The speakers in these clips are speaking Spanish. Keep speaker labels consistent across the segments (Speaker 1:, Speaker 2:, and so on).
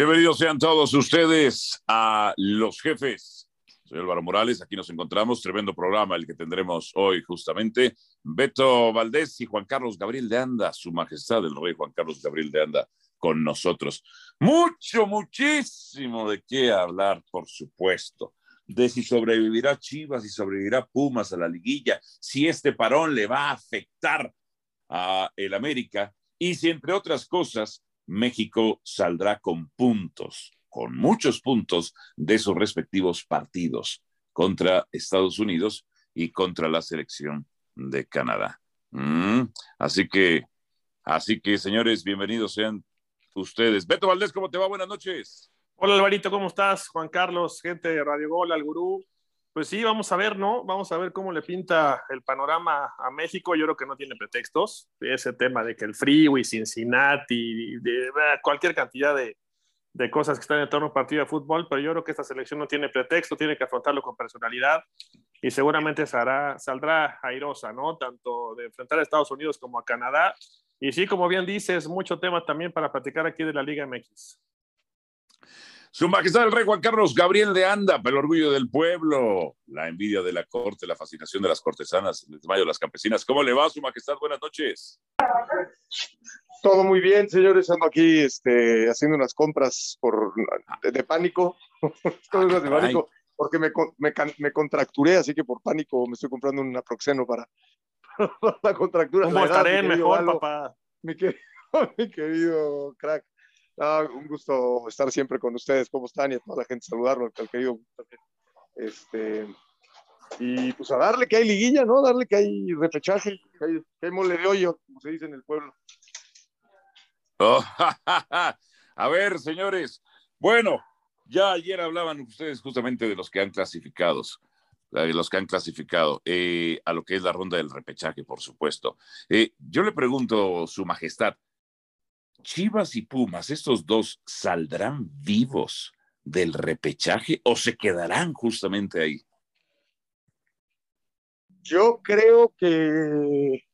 Speaker 1: Bienvenidos sean todos ustedes a Los Jefes. Soy Álvaro Morales, aquí nos encontramos, tremendo programa el que tendremos hoy justamente. Beto Valdés y Juan Carlos Gabriel de Anda, su majestad el rey Juan Carlos Gabriel de Anda con nosotros. Mucho, muchísimo de qué hablar, por supuesto. De si sobrevivirá Chivas, si sobrevivirá Pumas a la liguilla, si este parón le va a afectar a el América y si entre otras cosas México saldrá con puntos, con muchos puntos de sus respectivos partidos contra Estados Unidos y contra la selección de Canadá. Mm, así que, así que, señores, bienvenidos sean ustedes. Beto Valdés, ¿cómo te va? Buenas noches.
Speaker 2: Hola Alvarito, ¿cómo estás? Juan Carlos, gente de Radio Gol, al gurú. Pues sí, vamos a ver, ¿no? Vamos a ver cómo le pinta el panorama a México. Yo creo que no tiene pretextos. Ese tema de que el Freeway, Cincinnati, de, cualquier cantidad de, cosas que están en torno a un partido de fútbol, pero yo creo que esta selección no tiene pretexto, tiene que afrontarlo con personalidad y seguramente saldrá airosa, ¿no? Tanto de enfrentar a Estados Unidos como a Canadá. Y sí, como bien dices, mucho tema también para platicar aquí de la Liga MX.
Speaker 1: Su Majestad el Rey Juan Carlos Gabriel de Anda, el orgullo del pueblo, la envidia de la corte, la fascinación de las cortesanas, el desmayo de las campesinas. ¿Cómo le va, Su Majestad? Buenas noches.
Speaker 3: Todo muy bien, señores. Ando aquí este, haciendo unas compras por, de, pánico. Todo de ah, pánico porque me, me, me, contracturé, así que por pánico me estoy comprando un aproxeno para, la contractura.
Speaker 2: Un estaré mejor, papá.
Speaker 3: Mi querido, mi querido crack. Ah, un gusto estar siempre con ustedes. ¿Cómo están? Y a toda la gente saludarlo, al querido. Este, y pues a darle que hay liguilla, ¿no? Darle que hay repechaje, que hay, mole de hoyo, como se dice en el pueblo.
Speaker 1: Oh, a ver, señores. Bueno, ya ayer hablaban ustedes justamente de los que han clasificado, de los que han clasificado eh, a lo que es la ronda del repechaje, por supuesto. Eh, yo le pregunto, Su Majestad, Chivas y Pumas, estos dos saldrán vivos del repechaje o se quedarán justamente ahí?
Speaker 3: Yo creo que,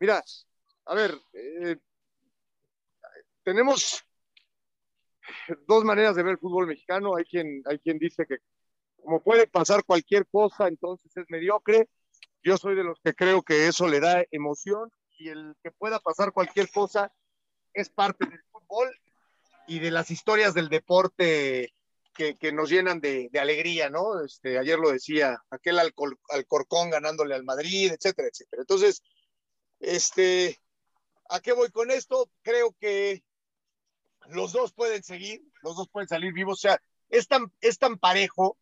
Speaker 3: mira, a ver, eh, tenemos dos maneras de ver el fútbol mexicano. Hay quien, hay quien dice que como puede pasar cualquier cosa, entonces es mediocre. Yo soy de los que creo que eso le da emoción y el que pueda pasar cualquier cosa es parte del fútbol y de las historias del deporte que, que nos llenan de, alegría, ¿no? Este, ayer lo decía, aquel Alcorcón ganándole al Madrid, etcétera, etcétera. Entonces, este, ¿a qué voy con esto? Creo que los dos pueden seguir, los dos pueden salir vivos, o sea, es tan, es tan parejo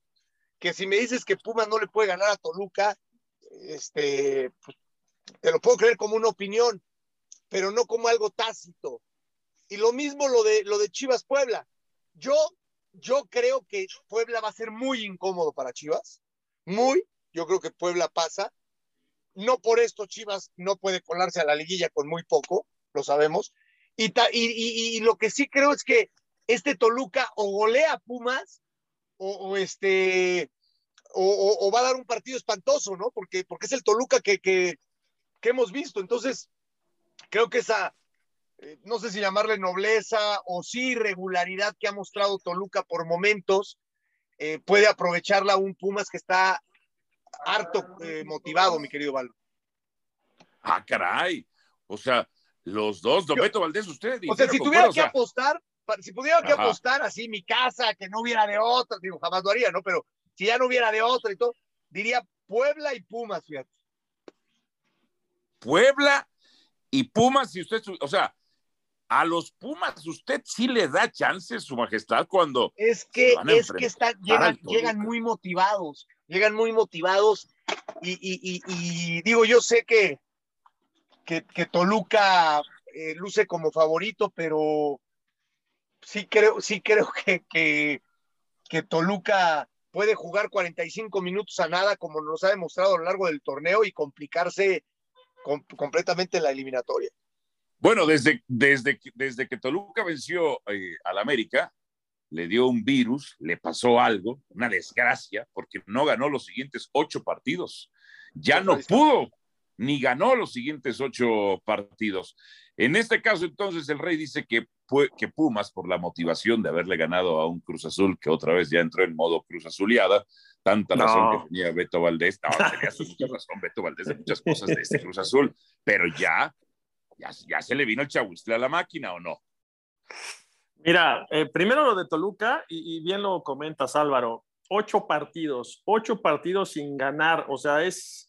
Speaker 3: que si me dices que Pumas no le puede ganar a Toluca, este, pues, te lo puedo creer como una opinión, pero no como algo tácito. Y lo mismo lo de, lo de Chivas Puebla. Yo, yo creo que Puebla va a ser muy incómodo para Chivas. Muy. Yo creo que Puebla pasa. No por esto Chivas no puede colarse a la liguilla con muy poco, lo sabemos. Y, y, y, lo que sí creo es que este Toluca o golea Pumas o, este o, va a dar un partido espantoso, ¿no? Porque, porque es el Toluca que, que, que hemos visto. Entonces, creo que esa, eh, no sé si llamarle nobleza o sí irregularidad que ha mostrado Toluca por momentos, eh, puede aprovecharla un Pumas que está harto eh, motivado, mi querido Valdo.
Speaker 1: Ah, caray. O sea, los dos, Don Beto Valdés, usted.
Speaker 3: O sea, si tuviera que apostar, si pudiera que apostar así mi casa, que no hubiera de otra, digo, jamás lo haría, ¿no? Pero si ya no hubiera de otra y todo, diría Puebla y Pumas, fíjate.
Speaker 1: Puebla y Pumas, si usted, o sea, a los Pumas usted sí le da chances, su majestad, cuando...
Speaker 3: Es que, es que están, llegan, llegan muy motivados, llegan muy motivados. Y, y, y, digo, yo sé que, que, que Toluca eh, luce como favorito, pero sí creo, sí creo que, que, que Toluca puede jugar 45 minutos a nada, como nos ha demostrado a lo largo del torneo, y complicarse completamente la eliminatoria.
Speaker 1: Bueno, desde, desde, desde que Toluca venció eh, al América, le dio un virus, le pasó algo, una desgracia, porque no ganó los siguientes ocho partidos. Ya no pudo, ni ganó los siguientes ocho partidos. En este caso, entonces, el Rey dice que, que Pumas, por la motivación de haberle ganado a un Cruz Azul que otra vez ya entró en modo Cruz Azuleada, tanta razón que tenía Beto Valdés, no, tenía mucha razón Beto Valdés de muchas cosas de este Cruz Azul, pero ya, ya, ya se le vino el chahuistle a la máquina o no.
Speaker 2: Mira, eh, primero lo de Toluca, y, y, bien lo comentas Álvaro, ocho partidos, ocho partidos sin ganar, o sea, es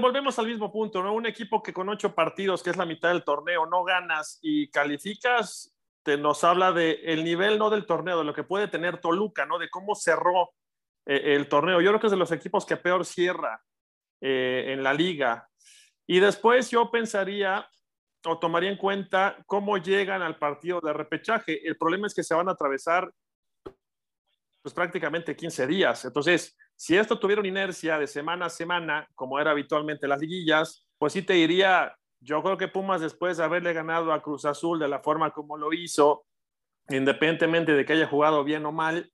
Speaker 2: volvemos al mismo punto, ¿no? Un equipo que con ocho partidos, que es la mitad del torneo, no ganas y calificas, te nos habla de el nivel no del torneo, de lo que puede tener Toluca, ¿no? De cómo cerró eh, el torneo. Yo creo que es de los equipos que peor cierra eh, en la liga. Y después yo pensaría o tomaría en cuenta cómo llegan al partido de repechaje. El problema es que se van a atravesar pues prácticamente 15 días. Entonces, si esto tuviera una inercia de semana a semana, como era habitualmente las liguillas, pues sí te diría, yo creo que Pumas después de haberle ganado a Cruz Azul de la forma como lo hizo, independientemente de que haya jugado bien o mal,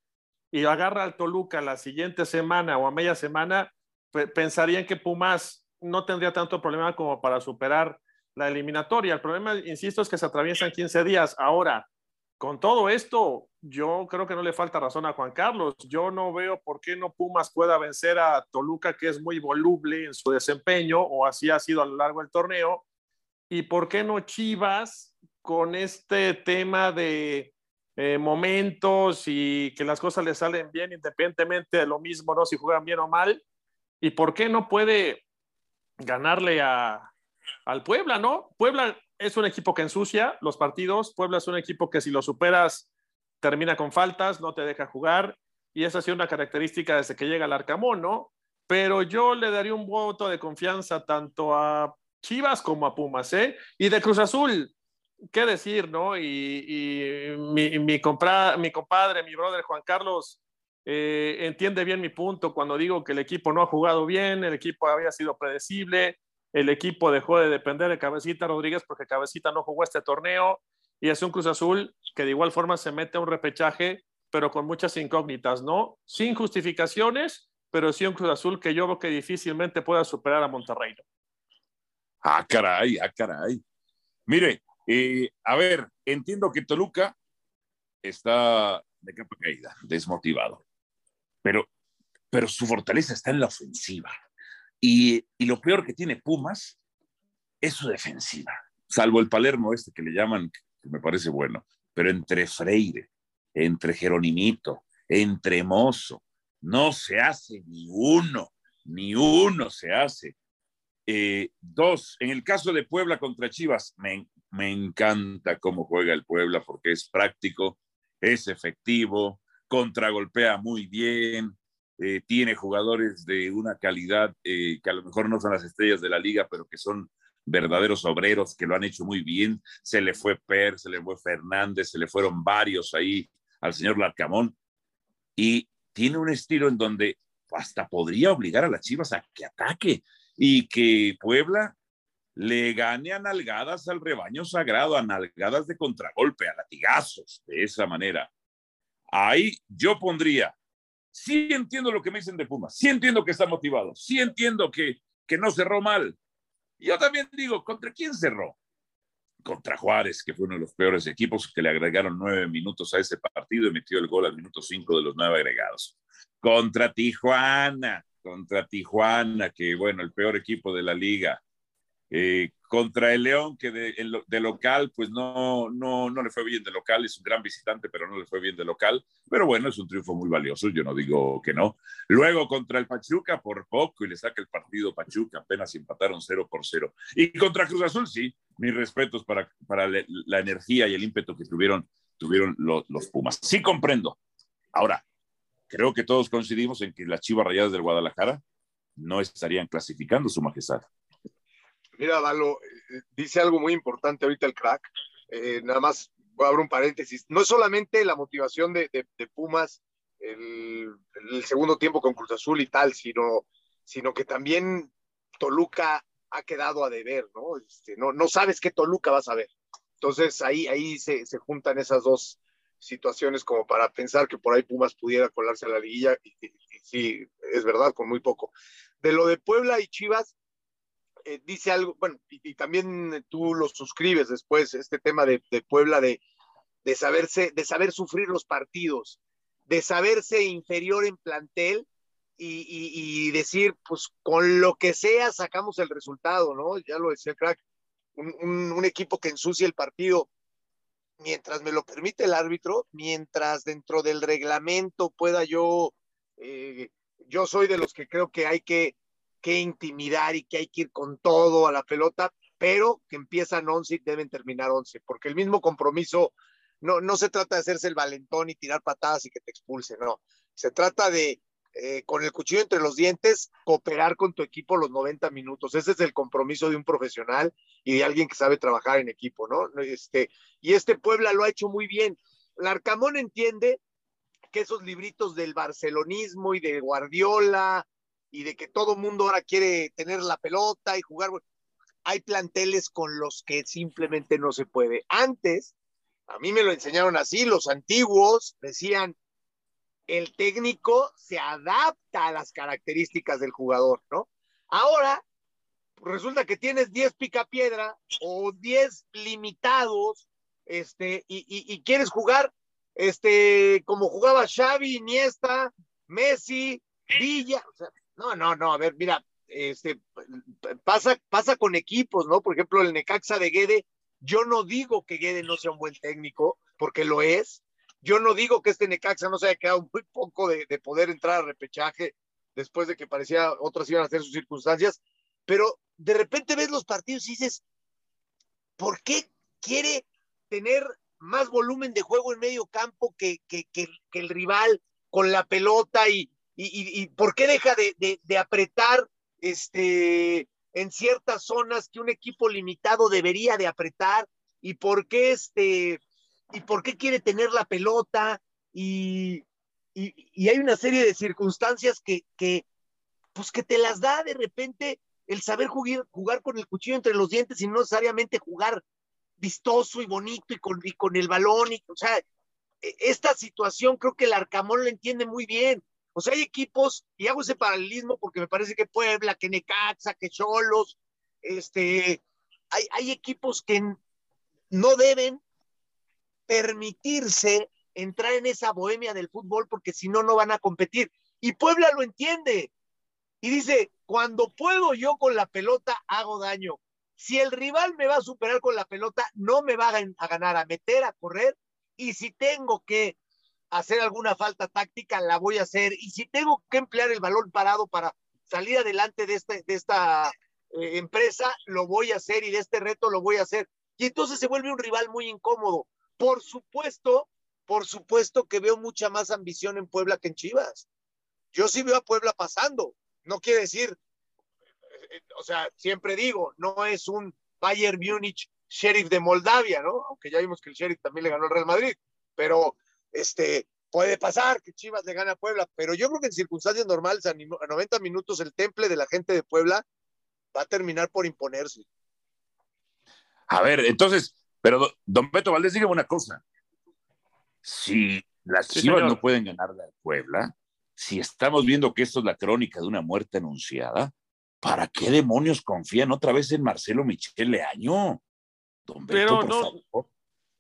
Speaker 2: y agarra al Toluca la siguiente semana o a media semana, pensarían que Pumas no tendría tanto problema como para superar la eliminatoria. El problema, insisto, es que se atraviesan 15 días. Ahora, con todo esto, yo creo que no le falta razón a Juan Carlos. Yo no veo por qué no Pumas pueda vencer a Toluca, que es muy voluble en su desempeño, o así ha sido a lo largo del torneo. Y por qué no Chivas con este tema de eh, momentos y que las cosas le salen bien independientemente de lo mismo, ¿no? Si juegan bien o mal. ¿Y por qué no puede ganarle a, al Puebla, ¿no? Puebla es un equipo que ensucia los partidos. Puebla es un equipo que si lo superas termina con faltas, no te deja jugar. Y esa ha sido una característica desde que llega el Arcamón, ¿no? Pero yo le daría un voto de confianza tanto a Chivas como a Pumas, ¿eh? Y de Cruz Azul, ¿qué decir, no? Y, mi, compadre, mi brother Juan Carlos, eh, entiende bien mi punto cuando digo que el equipo no ha jugado bien, el equipo había sido predecible, el equipo dejó de depender de Cabecita Rodríguez porque Cabecita no jugó este torneo y es un Cruz Azul que de igual forma se mete a un repechaje, pero con muchas incógnitas, ¿no? Sin justificaciones, pero sí un Cruz Azul que yo creo que difícilmente pueda superar a Monterrey.
Speaker 1: Ah, caray, ah, caray. Mire, eh, a ver, entiendo que Toluca está de capa caída, desmotivado, pero, pero su fortaleza está en la ofensiva. Y, lo peor que tiene Pumas es su defensiva, salvo el Palermo este que le llaman, que me parece bueno, pero entre Freire, entre Jeronimito, entre Mozo, no se hace ni uno, ni uno se hace. Eh, dos, en el caso de Puebla contra Chivas, me, me encanta cómo juega el Puebla porque es práctico, es efectivo, contragolpea muy bien, eh, tiene jugadores de una calidad eh, que a lo mejor no son las estrellas de la liga, pero que son verdaderos obreros que lo han hecho muy bien. Se le fue Per, se le fue Fernández, se le fueron varios ahí al señor Larcamón. Y tiene un estilo en donde hasta podría obligar a las Chivas a que ataque y que Puebla le gane a nalgadas al rebaño sagrado, a nalgadas de contragolpe, a latigazos, de esa manera. Ahí yo pondría sí entiendo lo que me dicen de Pumas, sí entiendo que está motivado, sí entiendo que, que no cerró mal. Yo también digo, ¿contra quién cerró? Contra Juárez, que fue uno de los peores equipos que le agregaron nueve minutos a ese partido y metió el gol al minuto cinco de los nueve agregados. Contra Tijuana, contra Tijuana, que bueno, el peor equipo de la liga. Eh, contra el León, que de, local, pues no, no, no le fue bien de local, es un gran visitante, pero no le fue bien de local. Pero bueno, es un triunfo muy valioso, yo no digo que no. Luego contra el Pachuca, por poco, y le saca el partido Pachuca, apenas empataron 0 por 0. Y contra Cruz Azul, sí, mis respetos para, para la energía y el ímpetu que tuvieron, tuvieron los, los Pumas. Sí comprendo. Ahora, creo que todos coincidimos en que las Chivas Rayadas del Guadalajara no estarían clasificando su majestad.
Speaker 3: Mira, Dalo, eh, dice algo muy importante ahorita el crack. Eh, nada más voy a un paréntesis. No es solamente la motivación de, Pumas el, segundo tiempo con Cruz Azul y tal, sino, sino que también Toluca ha quedado a deber, ¿no? Este, no, no sabes qué Toluca vas a ver. Entonces ahí, ahí se, se, juntan esas dos situaciones como para pensar que por ahí Pumas pudiera colarse a la liguilla. y sí, es verdad, con muy poco. De lo de Puebla y Chivas, eh, dice algo, bueno, y, también tú lo suscribes después, este tema de, Puebla de, de, saberse, de saber sufrir los partidos, de saberse inferior en plantel y, decir, pues con lo que sea sacamos el resultado, ¿no? Ya lo decía crack, un, equipo que ensucie el partido mientras me lo permite el árbitro, mientras dentro del reglamento pueda yo, eh, yo soy de los que creo que hay que que intimidar y que hay que ir con todo a la pelota, pero que empiezan 11 y deben terminar 11, porque el mismo compromiso no, no se trata de hacerse el valentón y tirar patadas y que te expulse, no. Se trata de, eh, con el cuchillo entre los dientes, cooperar con tu equipo los 90 minutos. Ese es el compromiso de un profesional y de alguien que sabe trabajar en equipo, ¿no? Este, y este Puebla lo ha hecho muy bien. Larcamón entiende que esos libritos del barcelonismo y de Guardiola y de que todo mundo ahora quiere tener la pelota y jugar. Hay planteles con los que simplemente no se puede. Antes, a mí me lo enseñaron así, los antiguos decían, el técnico se adapta a las características del jugador, ¿no? Ahora, resulta que tienes 10 picapiedra o 10 limitados, este, y, y, quieres jugar, este, como jugaba Xavi, Iniesta, Messi, Villa, o sea, no, no, no, a ver, mira, este, pasa, pasa con equipos, ¿no? Por ejemplo, el Necaxa de Guede, yo no digo que Guede no sea un buen técnico, porque lo es. Yo no digo que este Necaxa no se haya quedado muy poco de, poder entrar a repechaje después de que parecía otras iban a hacer sus circunstancias, pero de repente ves los partidos y dices, ¿por qué quiere tener más volumen de juego en medio campo que, que, que el rival con la pelota y, y, por qué deja de, apretar este, en ciertas zonas que un equipo limitado debería de apretar y por qué este y por qué quiere tener la pelota y, hay una serie de circunstancias que, que, pues que te las da de repente el saber jugar, jugar con el cuchillo entre los dientes y no necesariamente jugar vistoso y bonito y con, y con el balón y, o sea, e, esta situación creo que el Arcamón lo entiende muy bien o sea, hay equipos, y hago ese paralelismo porque me parece que Puebla, que Necaxa, que Cholos, este, hay, hay equipos que no deben permitirse entrar en esa bohemia del fútbol porque si no, no van a competir. Y Puebla lo entiende. Y dice, cuando puedo yo con la pelota, hago daño. Si el rival me va a superar con la pelota, no me va a ganar, a meter, a correr. Y si tengo que hacer alguna falta táctica, la voy a hacer. Y si tengo que emplear el balón parado para salir adelante de, este, de esta eh, empresa, lo voy a hacer y de este reto lo voy a hacer. Y entonces se vuelve un rival muy incómodo. Por supuesto, por supuesto que veo mucha más ambición en Puebla que en Chivas. Yo sí veo a Puebla pasando. No quiere decir, eh, o sea, siempre digo, no es un Bayern Múnich sheriff de Moldavia, ¿no? Aunque ya vimos que el sheriff también le ganó al Real Madrid, pero este, puede pasar que Chivas le gane a Puebla, pero yo creo que en circunstancias normales, a 90 minutos, el temple de la gente de Puebla va a terminar por imponerse.
Speaker 1: A ver, entonces, pero don Beto Valdés, dígame una cosa. Si las Chivas no pueden ganar a Puebla, si estamos viendo que esto es la crónica de una muerte anunciada, ¿para qué demonios confían otra vez en Marcelo Michel Leaño?
Speaker 2: Don Beto, por favor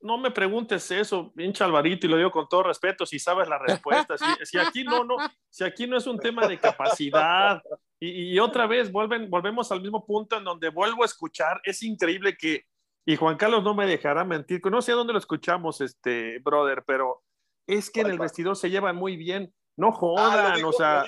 Speaker 2: no me preguntes eso, pinche Alvarito, y lo digo con todo respeto, si sabes la respuesta. Si, aquí no, no, si aquí no es un tema de capacidad. Y, otra vez vuelven, volvemos al mismo punto en donde vuelvo a escuchar. Es increíble que, y Juan Carlos no me dejará mentir, no sé dónde lo escuchamos, este brother, pero es que en el vestidor se llevan muy bien. No ah, jodan, o sea.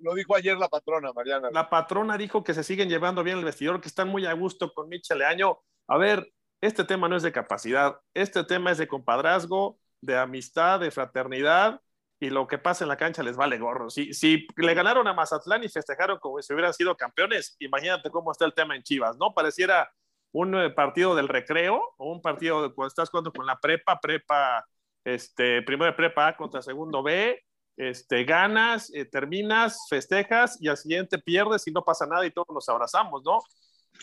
Speaker 3: Lo dijo, ayer la patrona, Mariana.
Speaker 2: La patrona dijo que se siguen llevando bien el vestidor, que están muy a gusto con Michel Leaño. A ver, este tema no es de capacidad, este tema es de compadrazgo, de amistad, de fraternidad, y lo que pasa en la cancha les vale gorro. Si, si le ganaron a Mazatlán y festejaron como si hubieran sido campeones, imagínate cómo está el tema en Chivas, ¿no? Pareciera un eh, partido del recreo o un partido de cuando estás jugando con la prepa, prepa, este, primero de prepa A contra segundo B, este, ganas, eh, terminas, festejas y al siguiente pierdes y no pasa nada y todos nos abrazamos, ¿no?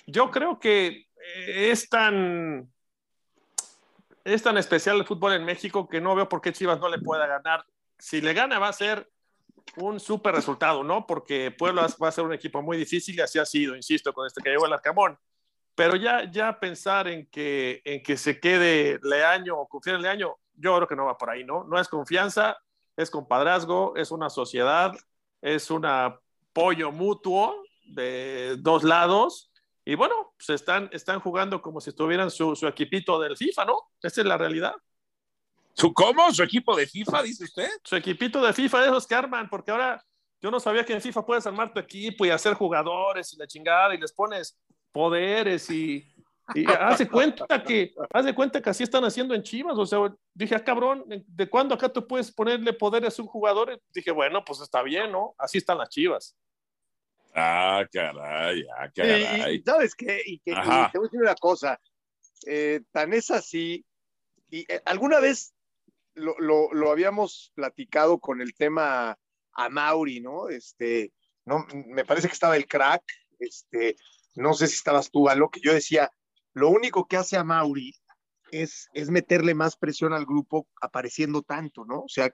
Speaker 2: Yo creo que es tan, es tan especial el fútbol en México que no veo por qué Chivas no le pueda ganar. Si le gana va a ser un súper resultado, ¿no? Porque Puebla va a ser un equipo muy difícil y así ha sido, insisto, con este que llegó el Arcamón. Pero ya, ya pensar en que, en que se quede Leaño o confiar en Leaño, yo creo que no va por ahí, ¿no? No es confianza, es compadrazgo, es una sociedad, es un apoyo mutuo de dos lados. Y bueno, pues están, están jugando como si estuvieran su, su equipito del FIFA, ¿no? Esa es la realidad.
Speaker 1: ¿Su cómo? ¿Su equipo de FIFA, dice usted?
Speaker 2: Su equipito de FIFA de esos que arman, porque ahora yo no sabía que en FIFA puedes armar tu equipo y hacer jugadores y la chingada y les pones poderes y, y hace cuenta que hace cuenta que así están haciendo en Chivas, o sea, dije, ah, cabrón, ¿de cuándo acá tú puedes ponerle poderes a un jugador? Dije, bueno, pues está bien, ¿no? Así están las Chivas.
Speaker 1: Ah, caray, ah, caray.
Speaker 3: Y, ¿Sabes qué? Y que te voy a decir una cosa, eh, tan es así, y eh, alguna vez lo, lo, habíamos platicado con el tema a Mauri, ¿no? Este, no, me parece que estaba el crack, este, no sé si estabas tú, a lo que yo decía, lo único que hace a Mauri es, es meterle más presión al grupo apareciendo tanto, ¿no? O sea,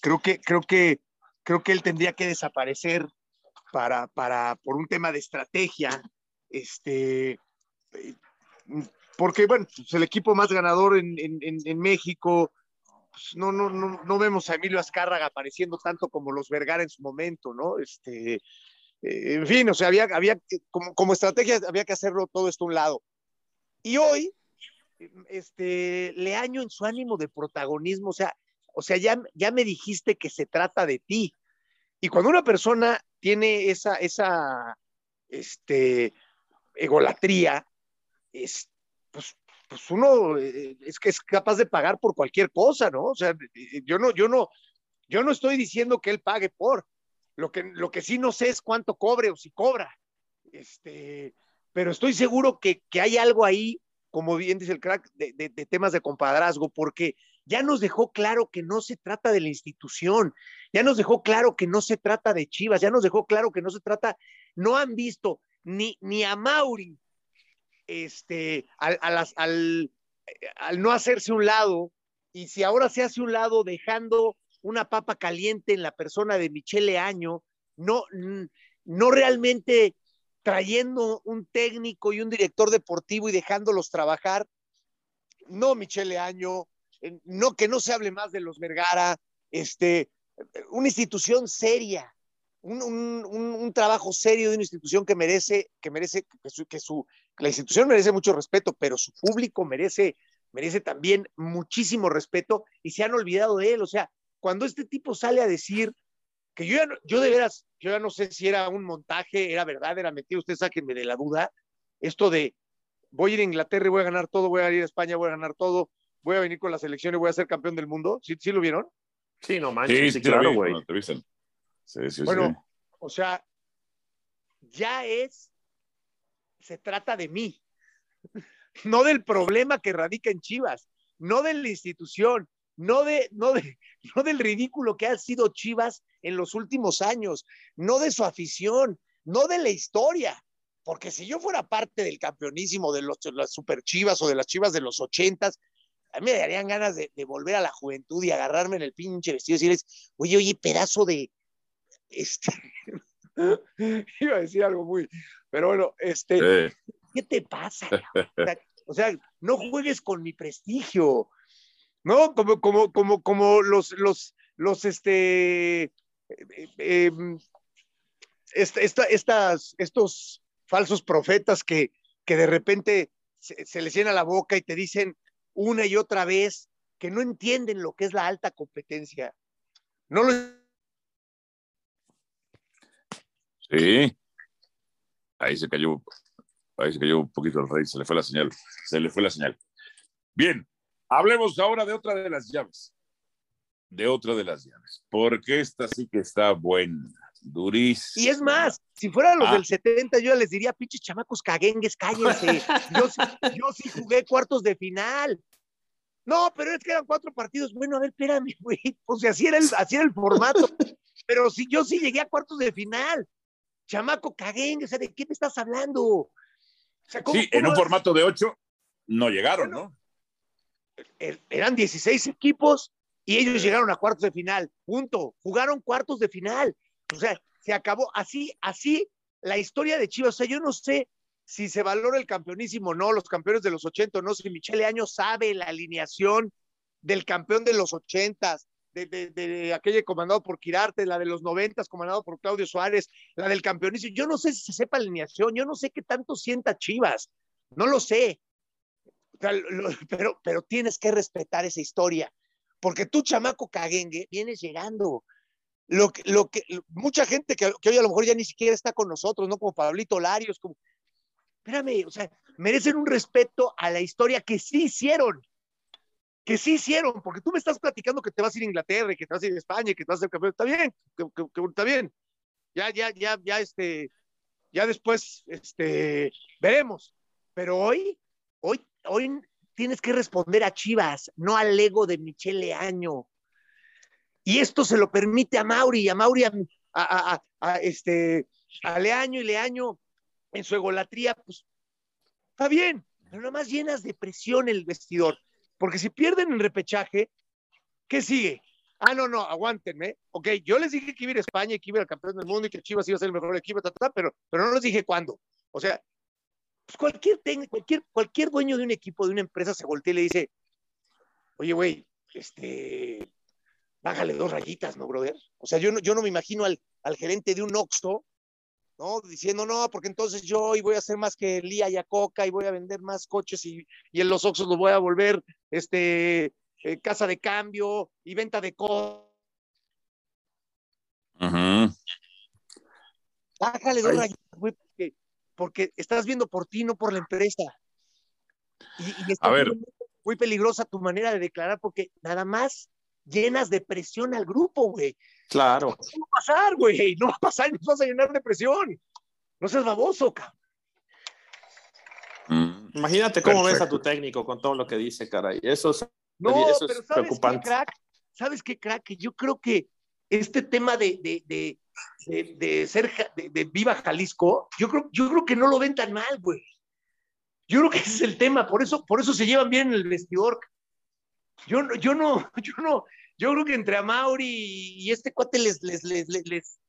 Speaker 3: creo que, creo que, creo que él tendría que desaparecer para, para, por un tema de estrategia, este, eh, porque, bueno, pues el equipo más ganador en, en, en México, pues, no, no, no, no vemos a Emilio Azcárraga apareciendo tanto como los Vergara en su momento, ¿no? Este, eh, en fin, o sea, había, había como, como estrategia había que hacerlo todo esto a un lado. Y hoy, este, Leaño en su ánimo de protagonismo, o sea, o sea, ya, ya me dijiste que se trata de ti. Y cuando una persona tiene esa, esa, este, egolatría, es, pues pues uno eh, es que es capaz de pagar por cualquier cosa, ¿no? O sea, yo no, yo no, yo no estoy diciendo que él pague por. Lo que, lo que sí no sé es cuánto cobre o si cobra. Este, pero estoy seguro que, que hay algo ahí, como bien dice el crack, de, de, de, temas de compadrazgo, porque ya nos dejó claro que no se trata de la institución, ya nos dejó claro que no se trata de Chivas, ya nos dejó claro que no se trata, no han visto ni, ni a Mauri, este, al, al, al, no hacerse un lado, y si ahora se hace un lado dejando una papa caliente en la persona de Michele Año, no, no realmente trayendo un técnico y un director deportivo y dejándolos trabajar. No, Michele Año, no que no se hable más de los Vergara, este, una institución seria, un, un, un, trabajo serio de una institución que merece, que merece, que su, la institución merece mucho respeto, pero su público merece, merece también muchísimo respeto y se han olvidado de él. O sea, cuando este tipo sale a decir que yo, ya no, yo de veras, yo ya no sé si era un montaje, era verdad, era metido, ustedes sáquenme de la duda, esto de voy a ir a Inglaterra y voy a ganar todo, voy a ir a España, voy a ganar todo, voy a venir con la selección y voy a ser campeón del mundo, ¿sí, sí lo vieron?
Speaker 2: Sí, no manches, sí, sí, sí claro, güey.
Speaker 3: Sí, sí, bueno, o sea, ya es, se trata de mí, no del problema que radica en Chivas, no de la institución, no, de, no, de, no del ridículo que ha sido Chivas en los últimos años, no de su afición, no de la historia. Porque si yo fuera parte del campeonísimo de los, las super chivas o de las chivas de los ochentas, a mí me darían ganas de, de, volver a la juventud y agarrarme en el pinche vestido y decirles, oye, oye, pedazo de, este, iba a decir algo muy, pero bueno, este, sí. ¿qué te pasa? O sea, no juegues con mi prestigio, ¿no? Como, como, como, como los, los, los, este, eh, eh, esta, estas, estos falsos profetas que, que de repente se, se les llena la boca y te dicen una y otra vez que no entienden lo que es la alta competencia. No lo
Speaker 1: Sí. Ahí se cayó, ahí se cayó un poquito el rey, se le fue la señal, se le fue la señal. Bien, hablemos ahora de otra de las llaves. De otra de las llaves, porque esta sí que está buena,
Speaker 3: Y es más, si fueran los ah. del 70, yo les diría, pinches chamacos caguengues, cállense. yo, yo sí jugué cuartos de final. No, pero es que eran cuatro partidos. Bueno, a ver, espérame, güey. Pues así era el, así era el formato. Pero si yo sí llegué a cuartos de final chamaco caguen, o sea, ¿de qué me estás hablando? O
Speaker 1: sea, ¿cómo, sí, cómo en un formato de ocho no llegaron, bueno, ¿no?
Speaker 3: Er, eran 16 equipos, y ellos llegaron a cuartos de final, punto. Jugaron cuartos de final. O sea, se acabó así, así la historia de Chivas. O sea, yo no sé si se valora el campeonísimo o no, los campeones de los 80 no, si Michele Año sabe la alineación del campeón de los 80, de, de, de, aquella comandado por Quirarte, la de los 90 comandado por Claudio Suárez, la del campeonísimo. Yo no sé si se sepa la alineación, yo no sé qué tanto sienta Chivas, no lo sé. Pero, pero tienes que respetar esa historia porque tú, chamaco caguengue, vienes llegando. Lo que, lo que, mucha gente que, hoy a lo mejor ya ni siquiera está con nosotros, ¿no? Como Pablito Larios, como, espérame, o sea, merecen un respeto a la historia que sí hicieron, que sí hicieron, porque tú me estás platicando que te vas a ir a Inglaterra, que te vas a ir a España, que te vas a ser campeón, está bien, que, que, está bien, ya, ya, ya, ya, este, ya después, este, veremos, pero hoy, hoy, hoy tienes que responder a Chivas, no al ego de Michele Año. Y esto se lo permite a Mauri, a Mauri, a, a, a, este, a Leaño y Leaño en su egolatría, pues está bien, pero nada más llenas de presión el vestidor. Porque si pierden el repechaje, ¿qué sigue? Ah, no, no, aguántenme. Ok, yo les dije que iba a ir a España y que iba a ir al campeón del mundo y que Chivas iba a ser el mejor equipo, pero, pero no les dije cuándo. O sea, pues cualquier, cualquier, cualquier dueño de un equipo, de una empresa, se voltea y le dice, oye, güey, este, bájale dos rayitas, ¿no, brother? O sea, yo no, yo no me imagino al, al gerente de un Oxxo, ¿no? Diciendo, no, porque entonces yo hoy voy a hacer más que Lía y a Coca y voy a vender más coches y, y en los Oxxos los voy a volver, este, eh, casa de cambio y venta de cosas.
Speaker 1: Uh -huh.
Speaker 3: Bájale dos rayitas, güey, porque porque estás viendo por ti, no por la empresa. Y, y está
Speaker 1: a ver.
Speaker 3: Muy, peligrosa tu manera de declarar porque nada más llenas de presión al grupo, güey.
Speaker 2: Claro.
Speaker 3: No va a pasar, güey. No va a pasar, nos vas a llenar de presión. No seas baboso, cabrón.
Speaker 2: Mm. Imagínate cómo Perfecto. ves a tu técnico con todo lo que dice, caray. Eso es,
Speaker 3: no,
Speaker 2: eso
Speaker 3: pero
Speaker 2: es
Speaker 3: ¿sabes
Speaker 2: preocupante.
Speaker 3: Qué, crack? ¿Sabes qué, crack? Que yo creo que este tema de, de, de, de, de ser de, de, Viva Jalisco, yo creo, yo creo que no lo ven tan mal, güey. Yo creo que ese es el tema, por eso, por eso se llevan bien en el vestidor. Yo, no, yo no, yo no, yo creo que entre Amauri y este cuate les, les, les, les, les,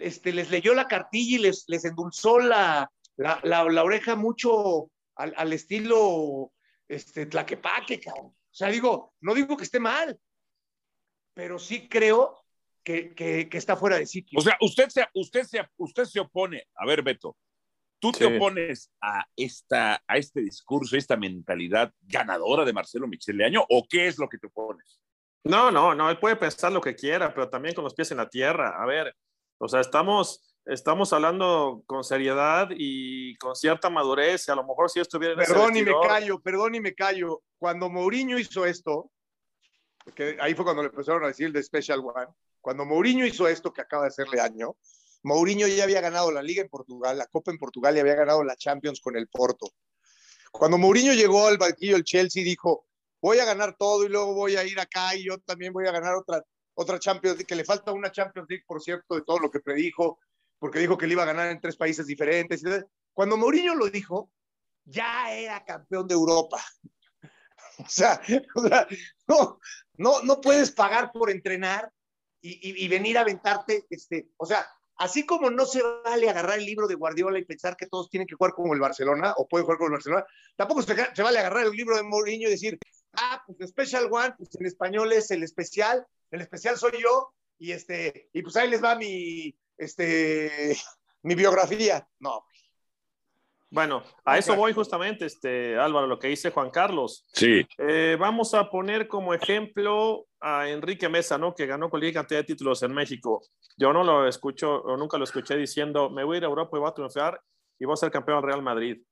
Speaker 3: este, les leyó la cartilla y les, les endulzó la, la, la, la oreja mucho al, al, estilo este, tlaquepaque, cabrón. O sea, digo, no digo que esté mal, pero sí creo que, que, que, está fuera de sitio.
Speaker 1: O sea, usted se, usted se, usted se opone, a ver, Beto, ¿tú te sí. opones a, esta, a este discurso, a esta mentalidad ganadora de Marcelo Micheleaño o qué es lo que te opones?
Speaker 2: No, no, no, él puede pensar lo que quiera, pero también con los pies en la tierra. A ver, o sea, estamos, estamos hablando con seriedad y con cierta madurez, y a lo mejor si estuviera en
Speaker 3: Perdón
Speaker 2: ese
Speaker 3: y me callo, perdón y me callo. Cuando Mourinho hizo esto, porque ahí fue cuando le empezaron a decir el de Special One, cuando Mourinho hizo esto que acaba de hacerle año, Mourinho ya había ganado la Liga en Portugal, la Copa en Portugal y había ganado la Champions con el Porto. Cuando Mourinho llegó al banquillo del Chelsea, dijo, voy a ganar todo y luego voy a ir acá y yo también voy a ganar otra, otra Champions League, que le falta una Champions League, por cierto, de todo lo que predijo, porque dijo que le iba a ganar en tres países diferentes. Cuando Mourinho lo dijo, ya era campeón de Europa. O sea, no, no, no puedes pagar por entrenar y, y, y, venir a aventarte, este, o sea, así como no se vale agarrar el libro de Guardiola y pensar que todos tienen que jugar como el Barcelona o pueden jugar como el Barcelona, tampoco se, se vale agarrar el libro de Mourinho y decir, ah, pues Special One, pues en español es el especial, el especial soy yo, y este, y pues ahí les va mi, este, mi biografía. No.
Speaker 2: Bueno, a eso voy justamente, este, Álvaro, lo que dice Juan Carlos.
Speaker 1: Sí.
Speaker 2: Eh, vamos a poner como ejemplo a Enrique Mesa, ¿no? Que ganó cualquier cantidad de títulos en México. Yo no lo escucho, o nunca lo escuché diciendo, me voy a ir a Europa y voy a triunfar y voy a ser campeón del Real Madrid.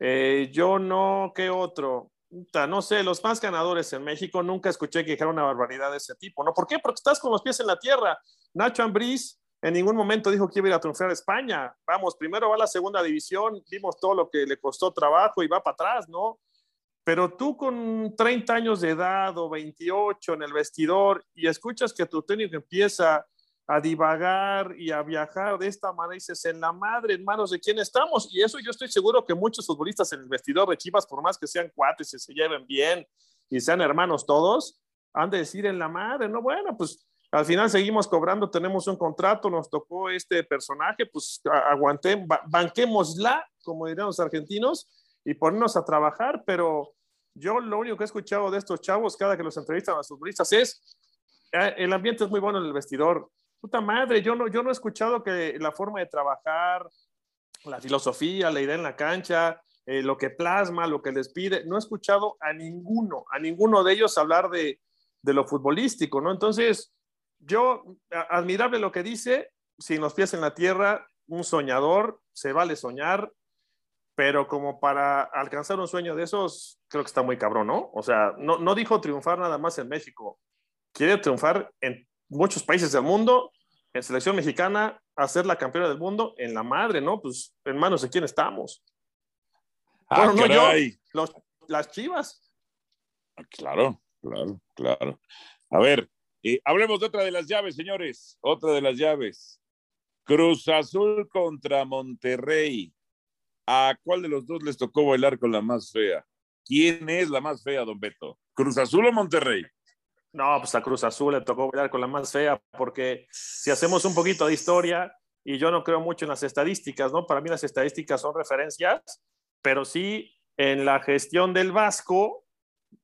Speaker 2: Eh, yo no, ¿qué otro? No sé, los más ganadores en México nunca escuché que dijera una barbaridad de ese tipo, ¿no? ¿Por qué? Porque estás con los pies en la tierra. Nacho Ambriz en ningún momento dijo que iba a a triunfar a España. Vamos, primero va a la segunda división, vimos todo lo que le costó trabajo y va para atrás, ¿no? Pero tú con 30 años de edad o 28 en el vestidor y escuchas que tu técnico empieza a divagar y a viajar de esta manera, dices, en la madre, en manos de quién estamos. Y eso yo estoy seguro que muchos futbolistas en el vestidor de Chivas, por más que sean cuates y se lleven bien y sean hermanos todos, han de decir en la madre, ¿no? Bueno, pues al final seguimos cobrando, tenemos un contrato, nos tocó este personaje, pues aguanté, banquémosla, como dirían los argentinos, y ponernos a trabajar, pero yo lo único que he escuchado de estos chavos cada que los entrevistan a los futbolistas es, eh, el ambiente es muy bueno en el vestidor. Puta madre, yo no, yo no he escuchado que la forma de trabajar, la filosofía, la idea en la cancha, eh, lo que plasma, lo que les pide, no he escuchado a ninguno, a ninguno de ellos hablar de, de lo futbolístico, ¿no? Entonces, yo, admirable lo que dice, sin los pies en la tierra, un soñador, se vale soñar, pero como para alcanzar un sueño de esos, creo que está muy cabrón, ¿no? O sea, no, no dijo triunfar nada más en México, quiere triunfar en muchos países del mundo, en selección mexicana, hacer la campeona del mundo en la madre, ¿no? Pues en manos de quién estamos.
Speaker 1: Ah, bueno, no yo,
Speaker 2: los, las chivas.
Speaker 1: Ah, claro, claro, claro. A ver, eh, hablemos de otra de las llaves, señores. Otra de las llaves. Cruz Azul contra Monterrey. ¿A cuál de los dos les tocó bailar con la más fea? ¿Quién es la más fea, don Beto? ¿Cruz Azul o Monterrey?
Speaker 2: No, pues a Cruz Azul le tocó bailar con la más fea, porque si hacemos un poquito de historia, y yo no creo mucho en las estadísticas, ¿no? Para mí las estadísticas son referencias, pero sí en la gestión del Vasco,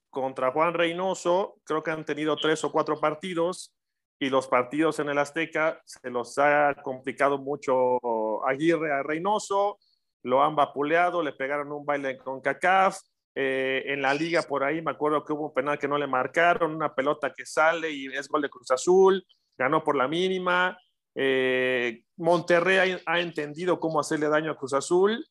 Speaker 2: contra Juan Reynoso, creo que han tenido tres o cuatro partidos y los partidos en el Azteca se los ha complicado mucho Aguirre a Reynoso, lo han vapuleado, le pegaron un baile con CACAF. Eh, en la liga por ahí me acuerdo que hubo un penal que no le marcaron, una pelota que sale y es gol de Cruz Azul, ganó por la mínima. Eh, Monterrey ha entendido cómo hacerle daño a Cruz Azul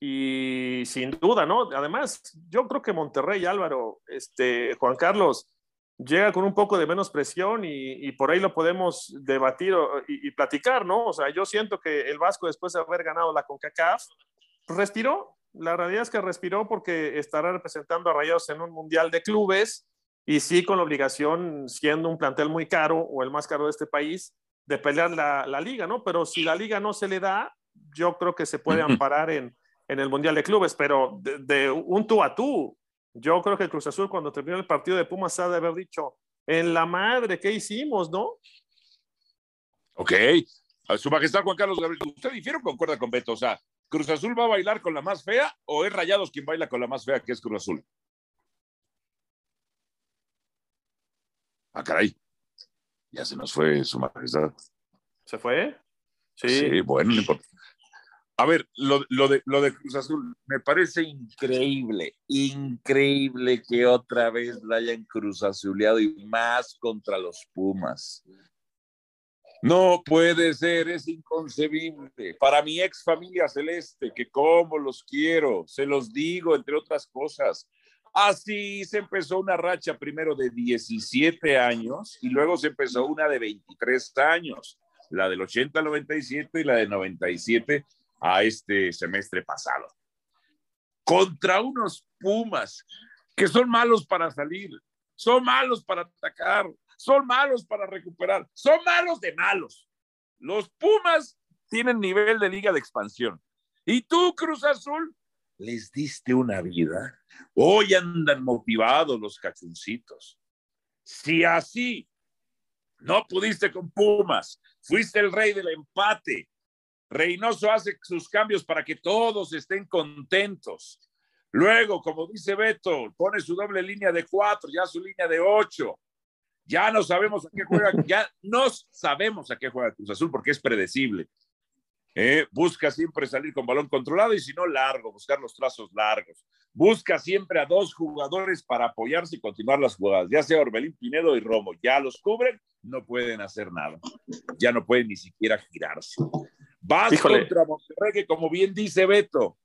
Speaker 2: y sin duda, ¿no? Además, yo creo que Monterrey, Álvaro, este, Juan Carlos, llega con un poco de menos presión y, por ahí lo podemos debatir y, platicar, ¿no? O sea, yo siento que el Vasco, después de haber ganado la CONCACAF, respiró. La realidad es que respiró porque estará representando a Rayados en un mundial de clubes y sí con la obligación, siendo un plantel muy caro o el más caro de este país, de pelear la, la liga, ¿no? Pero si la liga no se le da, yo creo que se puede amparar en en el Mundial de Clubes, pero de, un tú a tú. Yo creo que Cruz Azul cuando terminó el partido de Pumas ha de haber dicho, en la madre, ¿qué hicimos, no?
Speaker 1: Ok. Su Majestad Juan Carlos Gabriel, ¿usted difiere o concuerda con Beto? O sea, ¿Cruz Azul va a bailar con la más fea o es Rayados quien baila con la más fea que es Cruz Azul? Ah, caray. Ya se nos fue Su Majestad.
Speaker 2: ¿Se fue?
Speaker 1: Sí. Sí, bueno, no importa. A ver, lo, de, lo de Cruz Azul, me parece increíble, increíble que otra vez la hayan Cruz Azuleado y más contra los Pumas. No puede ser, es inconcebible. Para mi ex familia celeste, que como los quiero, se los digo, entre otras cosas. Así se empezó una racha primero de 17 años y luego se empezó una de 23 años, la del 80 al 97 y la de 97 a este semestre pasado. Contra unos Pumas que son malos para salir, son malos para atacar, son malos para recuperar, son malos de malos. Los Pumas tienen nivel de liga de expansión. Y tú, Cruz Azul, les diste una vida. Hoy andan motivados los cachuncitos. Si así no pudiste con Pumas, fuiste el rey del empate, Reynoso hace sus cambios para que todos estén contentos. Luego, como dice Beto, pone su doble línea de cuatro, ya su línea de ocho. Ya no sabemos a qué juega, ya no sabemos a qué juega Cruz Azul porque es predecible. Eh, busca siempre salir con balón controlado y si no, largo, buscar los trazos largos. Busca siempre a dos jugadores para apoyarse y continuar las jugadas, ya sea Orbelín Pinedo y Romo. Ya los cubren, no pueden hacer nada. Ya no pueden ni siquiera girarse. Vas contra Monterrey, que como bien dice Beto,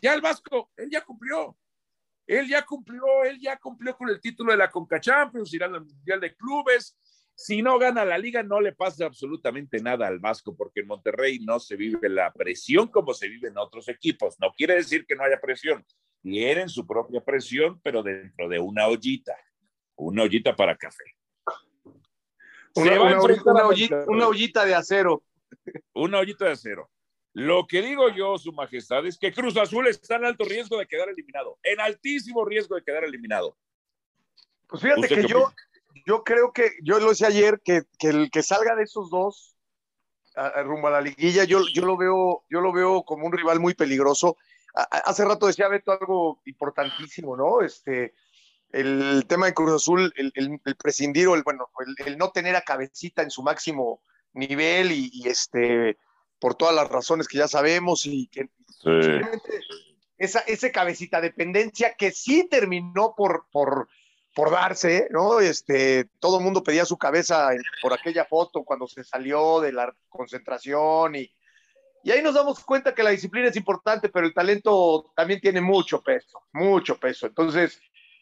Speaker 1: ya el Vasco, él ya cumplió. Él ya cumplió, él ya cumplió con el título de la Conca Champions, irá al Mundial de Clubes. Si no gana la liga, no le pasa absolutamente nada al Vasco, porque en Monterrey no se vive la presión como se vive en otros equipos. No quiere decir que no haya presión. Tienen su propia presión, pero dentro de una ollita, una ollita para café.
Speaker 3: una ollita de acero
Speaker 1: una ollita de acero. Lo que digo yo, Su Majestad, es que Cruz Azul está en alto riesgo de quedar eliminado, en altísimo riesgo de quedar eliminado.
Speaker 3: Pues fíjate que yo, yo creo que, yo lo decía ayer, que, que el que salga de esos dos rumbo a la liguilla, yo, yo, lo veo, yo lo veo como un rival muy peligroso. hace rato decía Beto algo importantísimo, ¿no? Este, el tema de Cruz Azul, el, el, prescindir o el, bueno, el, no tener a cabecita en su máximo nivel y, este, por todas las razones que ya sabemos y que esa, ese cabecita dependencia que sí terminó por, por, por darse, ¿no? Este, todo el mundo pedía su cabeza por aquella foto cuando se salió de la concentración y, y ahí nos damos cuenta que la disciplina es importante, pero el talento también tiene mucho peso, mucho peso. Entonces,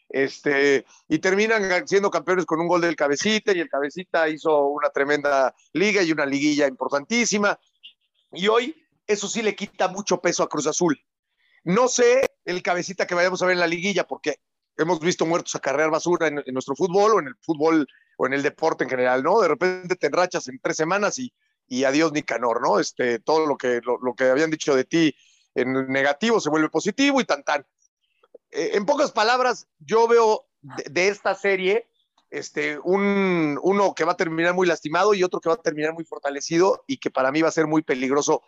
Speaker 3: este, y terminan siendo campeones con un gol del cabecita y el cabecita hizo una tremenda liga y una liguilla importantísima. Y hoy eso sí le quita mucho peso a Cruz Azul. No sé el cabecita que vayamos a ver en la liguilla, porque hemos visto muertos a carrear basura en, nuestro fútbol o en el fútbol o en el deporte en general, ¿no? De repente te enrachas en tres semanas y, y adiós Nicanor, ¿no? Este, todo lo que, lo, que habían dicho de ti en negativo se vuelve positivo y tan tan. Eh, en pocas palabras, yo veo de, esta serie este, un, uno que va a terminar muy lastimado y otro que va a terminar muy fortalecido y que para mí va a ser muy peligroso.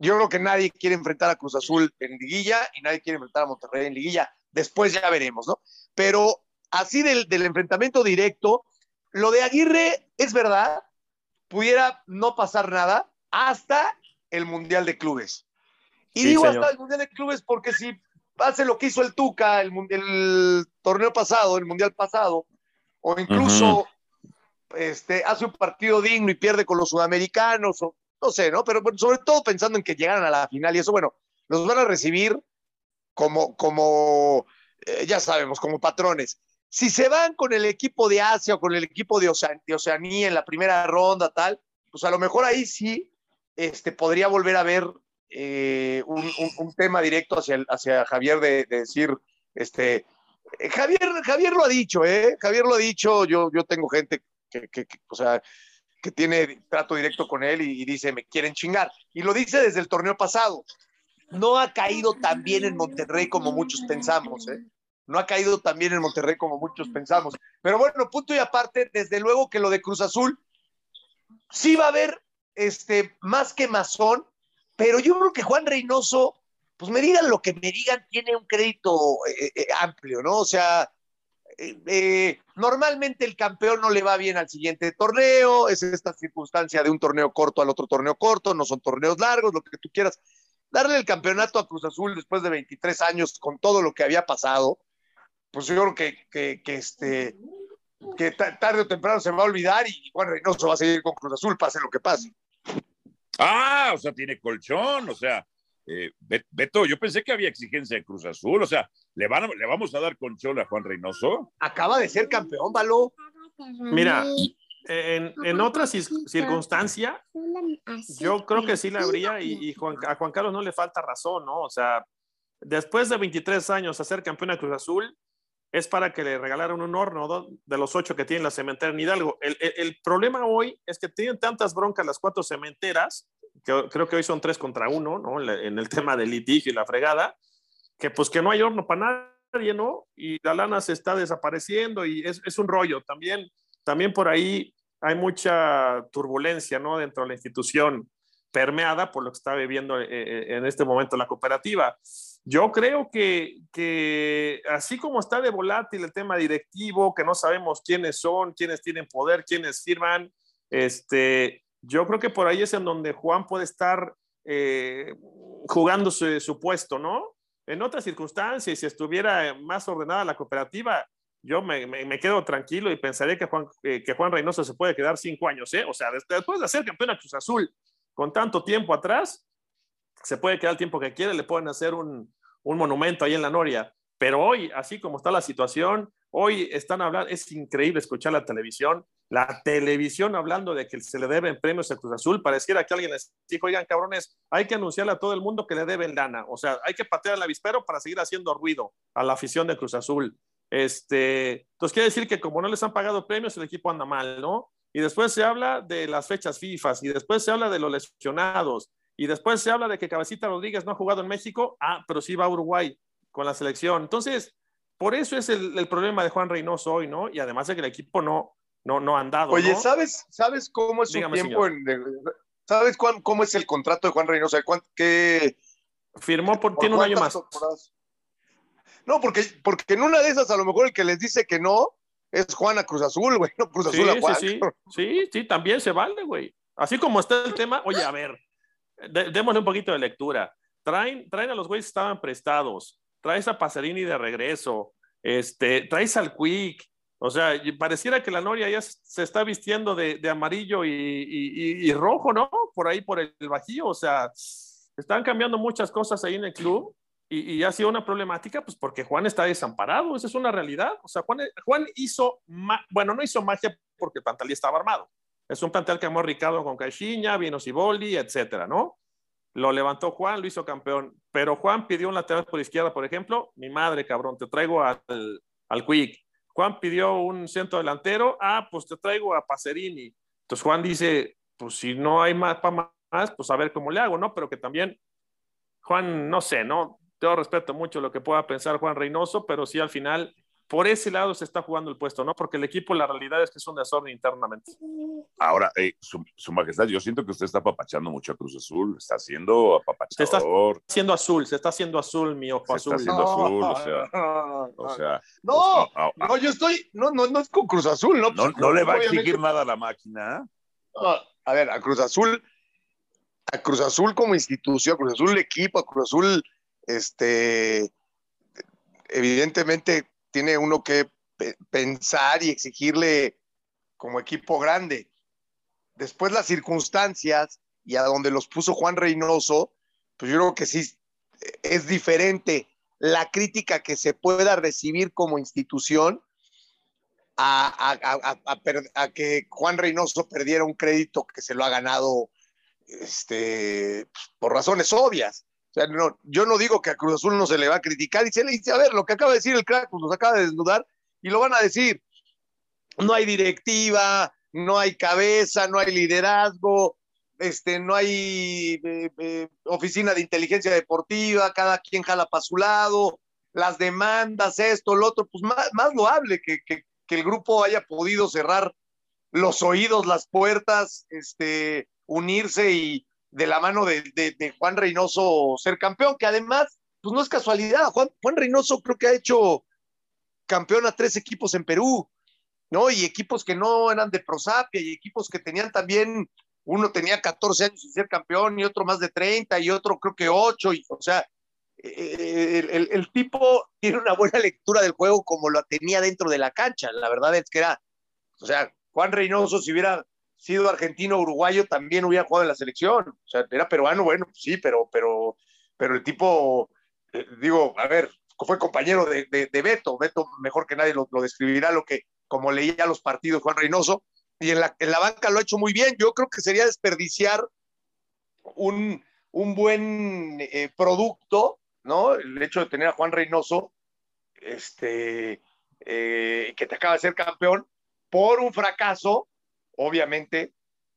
Speaker 3: Yo creo que nadie quiere enfrentar a Cruz Azul en liguilla y nadie quiere enfrentar a Monterrey en liguilla después ya veremos, ¿no? Pero así del, enfrentamiento directo, lo de Aguirre es verdad, pudiera no pasar nada hasta el Mundial de Clubes. Y digo hasta el Mundial de Clubes porque si hace lo que hizo el Tuca el, el torneo pasado, el Mundial pasado, o incluso este, hace un partido digno y pierde con los sudamericanos, o no sé, ¿no? Pero sobre todo pensando en que llegaran a la final y eso, bueno, los van a recibir como, como eh, ya sabemos, como patrones. Si se van con el equipo de Asia o con el equipo de, Oceanía en la primera ronda, tal, pues a lo mejor ahí sí este, podría volver a ver eh, un, tema directo hacia, hacia Javier de, decir, este, Javier, Javier lo ha dicho, ¿eh? Javier lo ha dicho, yo, yo tengo gente que, que, o sea, que tiene trato directo con él y, dice, me quieren chingar. Y lo dice desde el torneo pasado no ha caído tan bien en Monterrey como muchos pensamos, ¿eh? No ha caído tan bien en Monterrey como muchos pensamos. Pero bueno, punto y aparte, desde luego que lo de Cruz Azul sí va a haber este, más que masón, pero yo creo que Juan Reynoso, pues me digan lo que me digan, tiene un crédito eh, eh, amplio, ¿no? O sea, normalmente el campeón no le va bien al siguiente torneo, es esta circunstancia de un torneo corto al otro torneo corto, no son torneos largos, lo que tú quieras, darle el campeonato a Cruz Azul después de 23 años con todo lo que había pasado, pues yo creo que, que, este, que tarde o temprano se va a olvidar y bueno, no se va a seguir con Cruz Azul, pase lo que pase.
Speaker 1: Ah, o sea, tiene colchón, o sea, eh, Beto, yo pensé que había exigencia de Cruz Azul, o sea, ¿le, van ¿le vamos a dar colchón a Juan Reynoso?
Speaker 3: Acaba de ser campeón, Baló.
Speaker 2: Mira, en, en otra circunstancia, yo creo que sí la habría y, a Juan Carlos no le falta razón, ¿no? O sea, después de 23 años hacer campeón de Cruz Azul es para que le regalaran un horno de los ocho que tiene la cementera en Hidalgo. El, el, problema hoy es que tienen tantas broncas las cuatro cementeras, que creo que hoy son tres contra uno, ¿no? En el tema del litigio y la fregada, que pues que no hay horno para nadie, ¿no? Y la lana se está desapareciendo y es, es un rollo. También, también por ahí hay mucha turbulencia ¿no? dentro de la institución permeada por lo que está viviendo eh, eh, en este momento la cooperativa. Yo creo que, que, así como está de volátil el tema directivo, que no sabemos quiénes son, quiénes tienen poder, quiénes firman, este, yo creo que por ahí es en donde Juan puede estar eh, jugándose su puesto, ¿no? En otras circunstancias, si estuviera más ordenada la cooperativa, yo me, me, quedo tranquilo y pensaría que Juan, eh, que Juan Reynoso se puede quedar cinco años, ¿eh? O sea, después de ser campeón a Cruz Azul con tanto tiempo atrás, se puede quedar el tiempo que quiere, le pueden hacer un, un monumento ahí en la Noria. Pero hoy, así como está la situación, hoy están hablando, es increíble escuchar la televisión, la televisión hablando de que se le deben premios a Cruz Azul, pareciera que alguien les dijo, oigan, cabrones, hay que anunciarle a todo el mundo que le deben lana, o sea, hay que patear al avispero para seguir haciendo ruido a la afición de Cruz Azul. Este, entonces quiere decir que como no les han pagado premios, el equipo anda mal, ¿no? Y después se habla de las fechas FIFA, y después se habla de los lesionados, y después se habla de que Cabecita Rodríguez no ha jugado en México, ah, pero sí va a Uruguay con la selección. Entonces, por eso es el, problema de Juan Reynoso hoy, ¿no? Y además de que el equipo no, no, no han dado.
Speaker 3: Oye,
Speaker 2: ¿no?
Speaker 3: ¿sabes, ¿sabes cómo es su
Speaker 2: Dígame,
Speaker 3: tiempo? En, ¿Sabes cuán, cómo es el contrato de Juan Reynoso? ¿Qué,
Speaker 2: Firmó por, tiene un año más.
Speaker 3: Temporadas? No, porque, porque en una de esas a lo mejor el que les dice que no es Juana Cruz Azul, güey, no Cruz Azul
Speaker 2: sí,
Speaker 3: a Juan.
Speaker 2: Sí, sí, sí, sí, también se vale, güey. Así como está el tema, oye, a ver, de, démosle un poquito de lectura. Traen, traen a los güeyes que estaban prestados, traes a Pacerini de regreso, este, traes al Quick, o sea, pareciera que la Noria ya se está vistiendo de, amarillo y, rojo, ¿no? Por ahí, por el bajío, o sea, están cambiando muchas cosas ahí en el club y, ha sido una problemática, pues porque Juan está desamparado, esa es una realidad. O sea, Juan, hizo, bueno, no hizo magia porque el plantel estaba armado. Es un plantel que amó Ricardo con Caixinha, Vino Ciboli, etcétera, ¿no? Lo levantó Juan, lo hizo campeón. Pero Juan pidió un lateral por izquierda, por ejemplo. Mi madre, cabrón, te traigo al Quick. Juan pidió un centro delantero. Ah, pues te traigo a Pacerini. Entonces Juan dice, pues si no hay más para más, pues a ver cómo le hago, ¿no? Pero que también, Juan, no sé, ¿no? Yo respeto mucho lo que pueda pensar Juan Reynoso, pero sí al final por ese lado se está jugando el puesto, ¿no? Porque el equipo, la realidad es que es un desorden internamente.
Speaker 1: Ahora, eh, su, su, majestad, yo siento que usted está apapachando mucho a Cruz Azul, está haciendo apapachador.
Speaker 2: Se está haciendo azul, se está haciendo azul, mi ojo
Speaker 1: se
Speaker 2: azul.
Speaker 1: Está haciendo
Speaker 3: No,
Speaker 1: azul, o sea,
Speaker 3: no,
Speaker 1: o sea.
Speaker 3: no,
Speaker 1: pues,
Speaker 3: no, yo estoy, no, no, no es con Cruz Azul, ¿no?
Speaker 1: no, no le va a exigir nada a la máquina.
Speaker 3: No, a ver, a Cruz Azul, a Cruz Azul como institución, a Cruz Azul equipo, a Cruz Azul, este, evidentemente tiene uno que pe- pensar y exigirle como equipo grande. Después las circunstancias y a donde los puso Juan Reynoso, pues yo creo que sí es diferente la crítica que se pueda recibir como institución a, que Juan Reynoso perdiera un crédito que se lo ha ganado este, por razones obvias. O sea, no, yo no digo que a Cruz Azul no se le va a criticar y se le dice, a ver, lo que acaba de decir el crack, pues nos acaba de desnudar y lo van a decir. No hay directiva, no hay cabeza, no hay liderazgo, este, no hay eh, eh, oficina de inteligencia deportiva, cada quien jala para su lado, las demandas, esto, lo otro, pues más, más loable que, que, que el grupo haya podido cerrar los oídos, las puertas, este, unirse y de la mano de, de, Juan Reynoso ser campeón, que además, pues no es casualidad, Juan, Juan Reynoso creo que ha hecho campeón a tres equipos en Perú, ¿no? Y equipos que no eran de prosapia y equipos que tenían también, uno tenía 14 años sin ser campeón y otro más de 30 y otro creo que 8, y, o sea, eh, el, el, el, tipo tiene una buena lectura del juego como lo tenía dentro de la cancha. La verdad es que era, o sea, Juan Reynoso, si hubiera sido argentino uruguayo, también hubiera jugado en la selección. O sea, era peruano, bueno, sí, pero, pero, pero el tipo, eh, digo, a ver, fue compañero de, de, de, Beto. Beto, mejor que nadie, lo, lo, describirá lo que, como leía los partidos Juan Reynoso, y en la, en la banca lo ha hecho muy bien. Yo creo que sería desperdiciar un, un buen eh, producto, ¿no? El hecho de tener a Juan Reynoso, este, eh, que te acaba de ser campeón, por un fracaso, obviamente,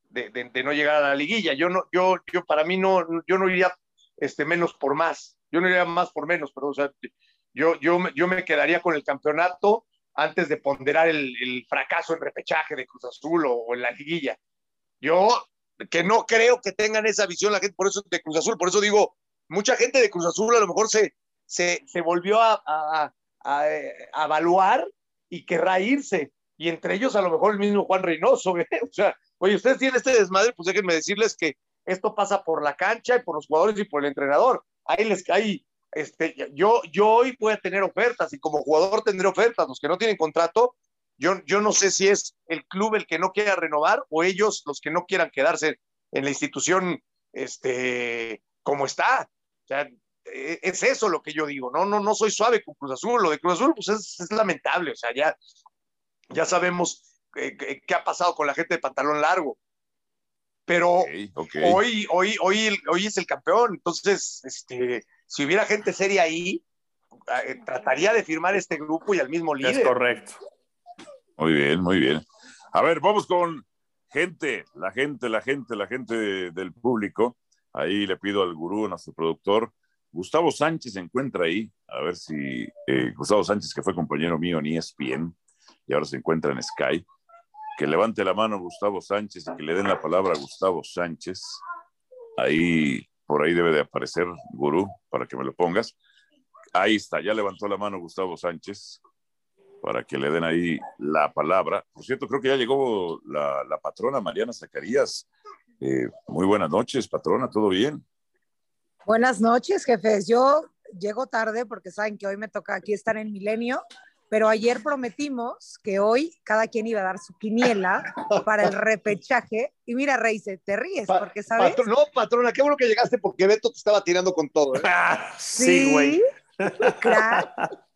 Speaker 3: de, no llegar a la liguilla. Yo no, yo, yo para mí no, yo no iría este, menos por más. Yo no iría más por menos, pero o sea, yo, yo, yo me quedaría con el campeonato antes de ponderar el, fracaso en repechaje de Cruz Azul o, en la liguilla. Yo que no creo que tengan esa visión la gente, por eso de Cruz Azul, por eso digo, mucha gente de Cruz Azul a lo mejor se, se, se volvió a, a, a, evaluar y querrá irse, y entre ellos a lo mejor el mismo Juan Reynoso, ¿eh? o sea, oye, ustedes tienen este desmadre, pues déjenme decirles que esto pasa por la cancha y por los jugadores y por el entrenador, ahí les cae, este, yo, yo hoy voy a tener ofertas y como jugador tendré ofertas, los que no tienen contrato, yo, yo no sé si es el club el que no quiera renovar o ellos los que no quieran quedarse en la institución este, como está. O sea, e, es eso lo que yo digo. No, no, no soy suave con Cruz Azul. Lo de Cruz Azul pues es, es lamentable. O sea, ya, ya sabemos eh, qué ha pasado con la gente de pantalón largo. Pero okay, okay. Hoy, hoy, hoy, hoy es el campeón. Entonces, este, si hubiera gente seria ahí, eh, trataría de firmar este grupo y al mismo líder.
Speaker 2: Es correcto.
Speaker 1: Muy bien, muy bien. A ver, vamos con gente, la gente, la gente, la gente de, del público. Ahí le pido al gurú, a nuestro productor, Gustavo Sánchez se encuentra ahí. A ver si eh, Gustavo Sánchez, que fue compañero mío en ESPN y ahora se encuentra en Sky. que levante la mano Gustavo Sánchez y que le den la palabra a Gustavo Sánchez. Ahí, por ahí debe de aparecer, gurú, para que me lo pongas. Ahí está, ya levantó la mano Gustavo Sánchez para que le den ahí la palabra. Por cierto, creo que ya llegó la, patrona Mariana Zacarías. Eh, muy buenas noches, patrona, ¿todo bien?
Speaker 4: Buenas noches, jefes. Yo llego tarde porque saben que hoy me toca aquí estar en Milenio, pero ayer prometimos que hoy cada quien iba a dar su quiniela para el repechaje. Y mira, Reise, te ríes porque sabes.
Speaker 3: no, patrona, qué bueno que llegaste porque Beto te estaba tirando con todo. ¿eh?
Speaker 2: sí, güey.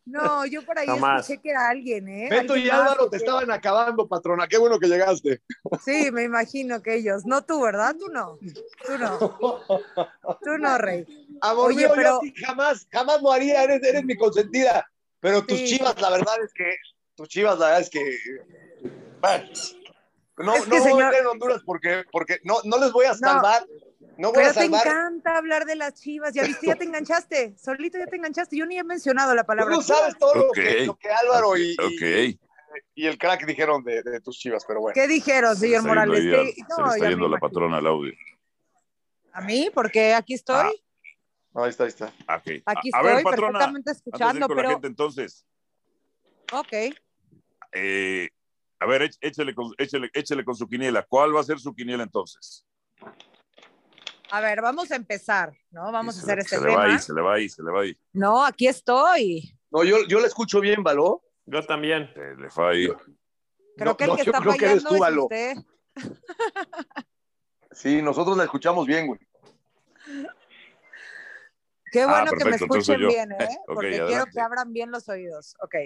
Speaker 4: No, yo por ahí escuché que era alguien, ¿eh?
Speaker 3: Beto y Álvaro te estaban acabando, patrona. Qué bueno que llegaste.
Speaker 4: Sí, me imagino que ellos. No tú, ¿verdad? Tú no. Tú no. Tú no, Rey.
Speaker 3: Amor Oye, mío, pero... yo jamás, jamás lo haría. Eres, eres mi consentida. Pero tus chivas, la verdad es que. Tus chivas, la verdad es que. no, es que no señor... voy a Honduras porque, porque no, no les voy a salvar. No
Speaker 4: Pero te encanta hablar de las chivas. Ya viste, ya te enganchaste. Solito ya te enganchaste. Yo ni he mencionado la palabra.
Speaker 3: Tú sabes todo lo, que, Álvaro y, y, el crack dijeron de, tus chivas, pero bueno.
Speaker 4: ¿Qué dijeron, señor Morales?
Speaker 1: no, se está yendo la patrona al audio.
Speaker 4: ¿A mí? Porque aquí estoy.
Speaker 3: Ah. Ahí está, ahí está.
Speaker 4: Aquí estoy ver, patrona, perfectamente escuchando, pero...
Speaker 1: la gente, entonces.
Speaker 4: Ok.
Speaker 1: Eh, a ver, échale con, échale, échale con su quiniela. ¿Cuál va a ser su quiniela entonces?
Speaker 4: A ver, vamos a empezar, ¿no? Vamos a hacer este
Speaker 1: tema. Se le va ahí, se le va ahí, se le va ahí.
Speaker 4: No, aquí estoy.
Speaker 3: No, yo, yo la escucho bien, Baló.
Speaker 2: Yo también.
Speaker 1: Se le fue ahí.
Speaker 4: Creo que el que está fallando es usted.
Speaker 3: sí, nosotros la escuchamos bien, güey.
Speaker 4: Qué ah, bueno que me escuchen bien, ¿eh? Porque quiero que abran bien los oídos. Ok.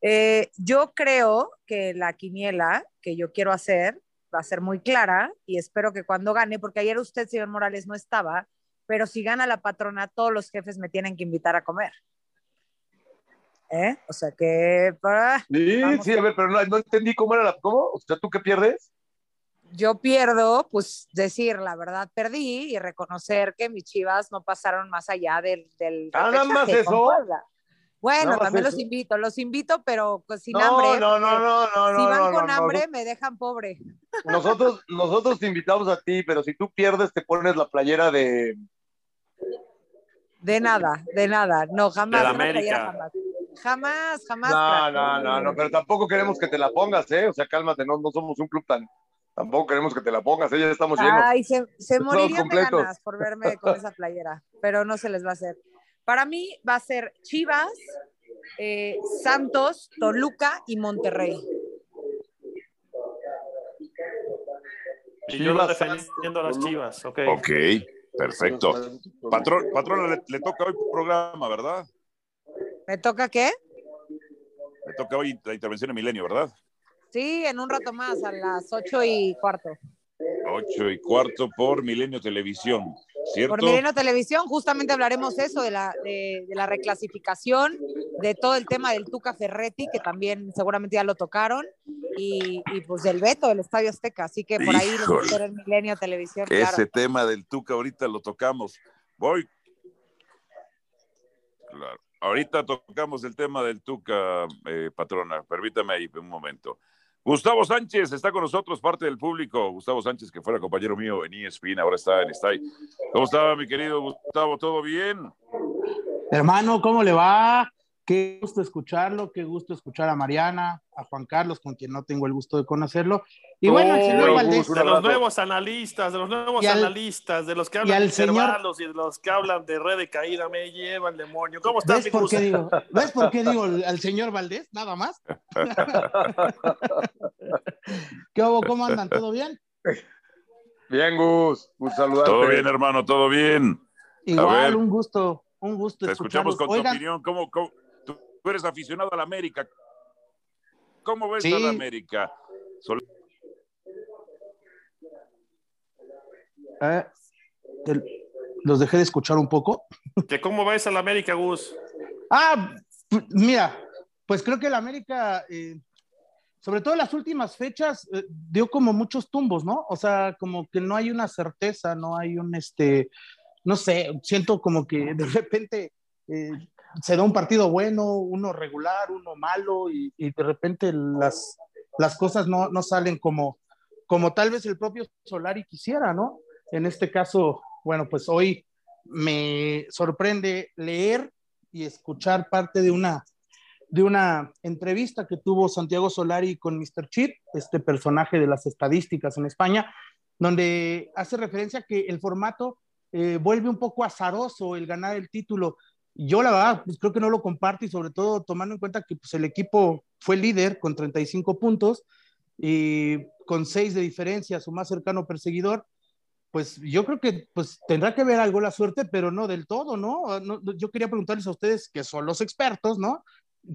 Speaker 4: Eh, yo creo que la quiniela que yo quiero hacer va a ser muy clara y espero que cuando gane, porque ayer usted, señor Morales, no estaba, pero si gana la patrona, todos los jefes me tienen que invitar a comer. ¿Eh? O sea que...
Speaker 3: sí, sí, a ver, pero no, no, entendí cómo era la... ¿Cómo? O sea, ¿tú qué pierdes?
Speaker 4: Yo pierdo, pues decir la verdad perdí y reconocer que mis chivas no pasaron más allá del... del
Speaker 3: ah, nada más eso.
Speaker 4: Bueno, también los invito, los invito, pero pues, sin
Speaker 3: no,
Speaker 4: hambre.
Speaker 3: No, no, no, no,
Speaker 4: no. Si van con hambre, me dejan pobre.
Speaker 3: Nosotros, nosotros te invitamos a ti, pero si tú pierdes, te pones la playera de.
Speaker 4: De nada, de nada. No, jamás. De América. Jamás. Jamás, jamás.
Speaker 3: No, no, no, no, pero tampoco queremos que te la pongas, ¿eh? O sea, cálmate, no, no somos un club tan. Tampoco queremos que te la pongas, ¿eh? ya estamos llenos.
Speaker 4: Ay, se, se morirían de ganas por verme con esa playera, pero no se les va a hacer. Para mí va a ser Chivas, eh, Santos, Toluca y Monterrey.
Speaker 2: Y yo defendiendo a las Chivas, ok.
Speaker 1: Ok, perfecto. Patrón, patrón le, toca hoy programa, ¿verdad?
Speaker 4: ¿Me toca qué?
Speaker 1: Le toca hoy la intervención de Milenio, ¿verdad?
Speaker 4: Sí, en un rato más, a las ocho y cuarto.
Speaker 1: Ocho y cuarto por Milenio Televisión.
Speaker 4: Por Milenio Televisión, justamente hablaremos eso de la, de, la reclasificación, de todo el tema del Tuca Ferretti, que también seguramente ya lo tocaron, y, pues del veto del Estadio Azteca. Así que por ahí nos en Milenio Televisión.
Speaker 1: Ese tema del Tuca ahorita lo tocamos. Voy. Claro. Ahorita tocamos el tema del Tuca, eh, patrona. Permítame ahí un momento. Gustavo Sánchez está con nosotros, parte del público. Gustavo Sánchez, que fuera compañero mío en ESPN, ahora está en Stay. ¿Cómo está, mi querido Gustavo? ¿Todo bien?
Speaker 5: Hermano, ¿cómo le va? Qué gusto escucharlo, qué gusto escuchar a Mariana, a Juan Carlos, con quien no tengo el gusto de conocerlo. Y bueno, el señor Valdés.
Speaker 2: De los nuevos analistas, de los nuevos analistas, de los que hablan de intervalos y de los que hablan de red de caída, me lleva el demonio. ¿Cómo estás,
Speaker 5: ¿Ves por, qué digo, ¿Ves por qué digo al señor Valdés? Nada más. ¿Qué hubo? ¿Cómo andan? ¿Todo bien?
Speaker 3: Bien, Gus. Un saludo.
Speaker 1: Todo bien, hermano, todo bien.
Speaker 5: Igual, un gusto, un gusto.
Speaker 1: Te escuchamos con tu opinión. ¿Cómo, cómo, tú eres aficionado a la América. ¿Cómo ves a la América?
Speaker 5: Eh, los dejé de escuchar un poco.
Speaker 2: ¿Que ¿Cómo ves a la América, Gus?
Speaker 5: Ah, mira, pues creo que la América, eh, sobre todo en las últimas fechas, eh, dio como muchos tumbos, ¿no? O sea, como que no hay una certeza, no hay un, este, no sé, siento como que de repente se da un partido bueno, uno regular, uno malo, y, de repente las, las cosas no, no salen como, como tal vez el propio Solari quisiera, ¿no? En este caso, bueno, pues hoy me sorprende leer y escuchar parte de una, de una entrevista que tuvo Santiago Solari con Mr. Chip, este personaje de las estadísticas en España, donde hace referencia que el formato eh, vuelve un poco azaroso el ganar el título. Yo la verdad, pues creo que no lo comparto y sobre todo tomando en cuenta que pues, el equipo fue líder con 35 puntos y con 6 de diferencia, su más cercano perseguidor, pues yo creo que pues tendrá que ver algo la suerte, pero no del todo, ¿no? Ah, yo quería preguntarles a ustedes, que son los expertos, ¿no?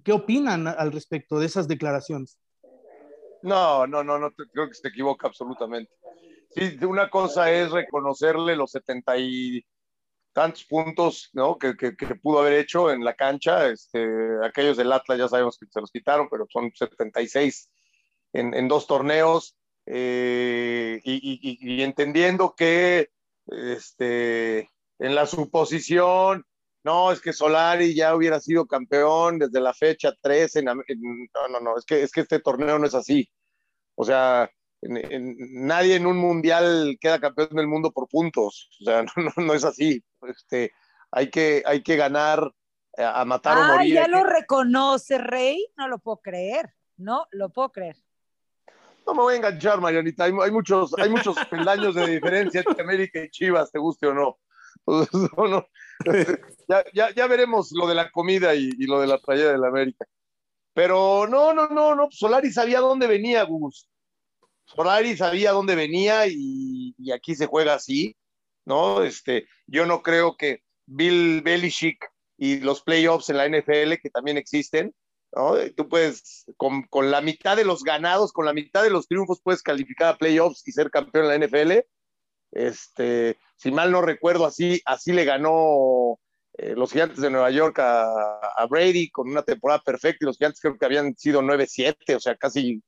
Speaker 5: ¿Qué opinan al respecto de esas declaraciones?
Speaker 3: No, no, no, no, creo que se equivoca absolutamente. Sí, una cosa es reconocerle los setenta y tantos puntos, ¿no? Que, pudo haber hecho en la cancha. Este, aquellos del Atlas ya sabemos que se los quitaron, pero son 76 en, en dos torneos. Eh, y, entendiendo que este, en la suposición, no, es que Solari ya hubiera sido campeón desde la fecha 13, no, no, no, es que, es que este torneo no es así. O sea, nadie en un mundial queda campeón del mundo por puntos, o sea, no, no, es así. Este, hay, que, hay que ganar eh, a, matar o morir.
Speaker 4: ya lo reconoce, Rey, no lo puedo creer, no lo puedo creer.
Speaker 3: No me voy a enganchar, Marianita. Hay, muchos, hay muchos peldaños de diferencia entre América y Chivas, te guste o no. Ya, ya, veremos lo de la comida y, lo de la tragedia de la América. Pero no, no, no, no. Solari sabía dónde venía, Gus. Solari sabía dónde venía y, aquí se juega así, ¿no? Este, yo no creo que Bill Belichick y los playoffs en la NFL, que también existen, Tú puedes, con, con, la mitad de los ganados, con la mitad de los triunfos, puedes calificar a playoffs y ser campeón en la NFL. Este, si mal no recuerdo, así, así le ganó eh, los Gigantes de Nueva York a, a, Brady con una temporada perfecta y los Gigantes creo que habían sido 9-7, o sea, casi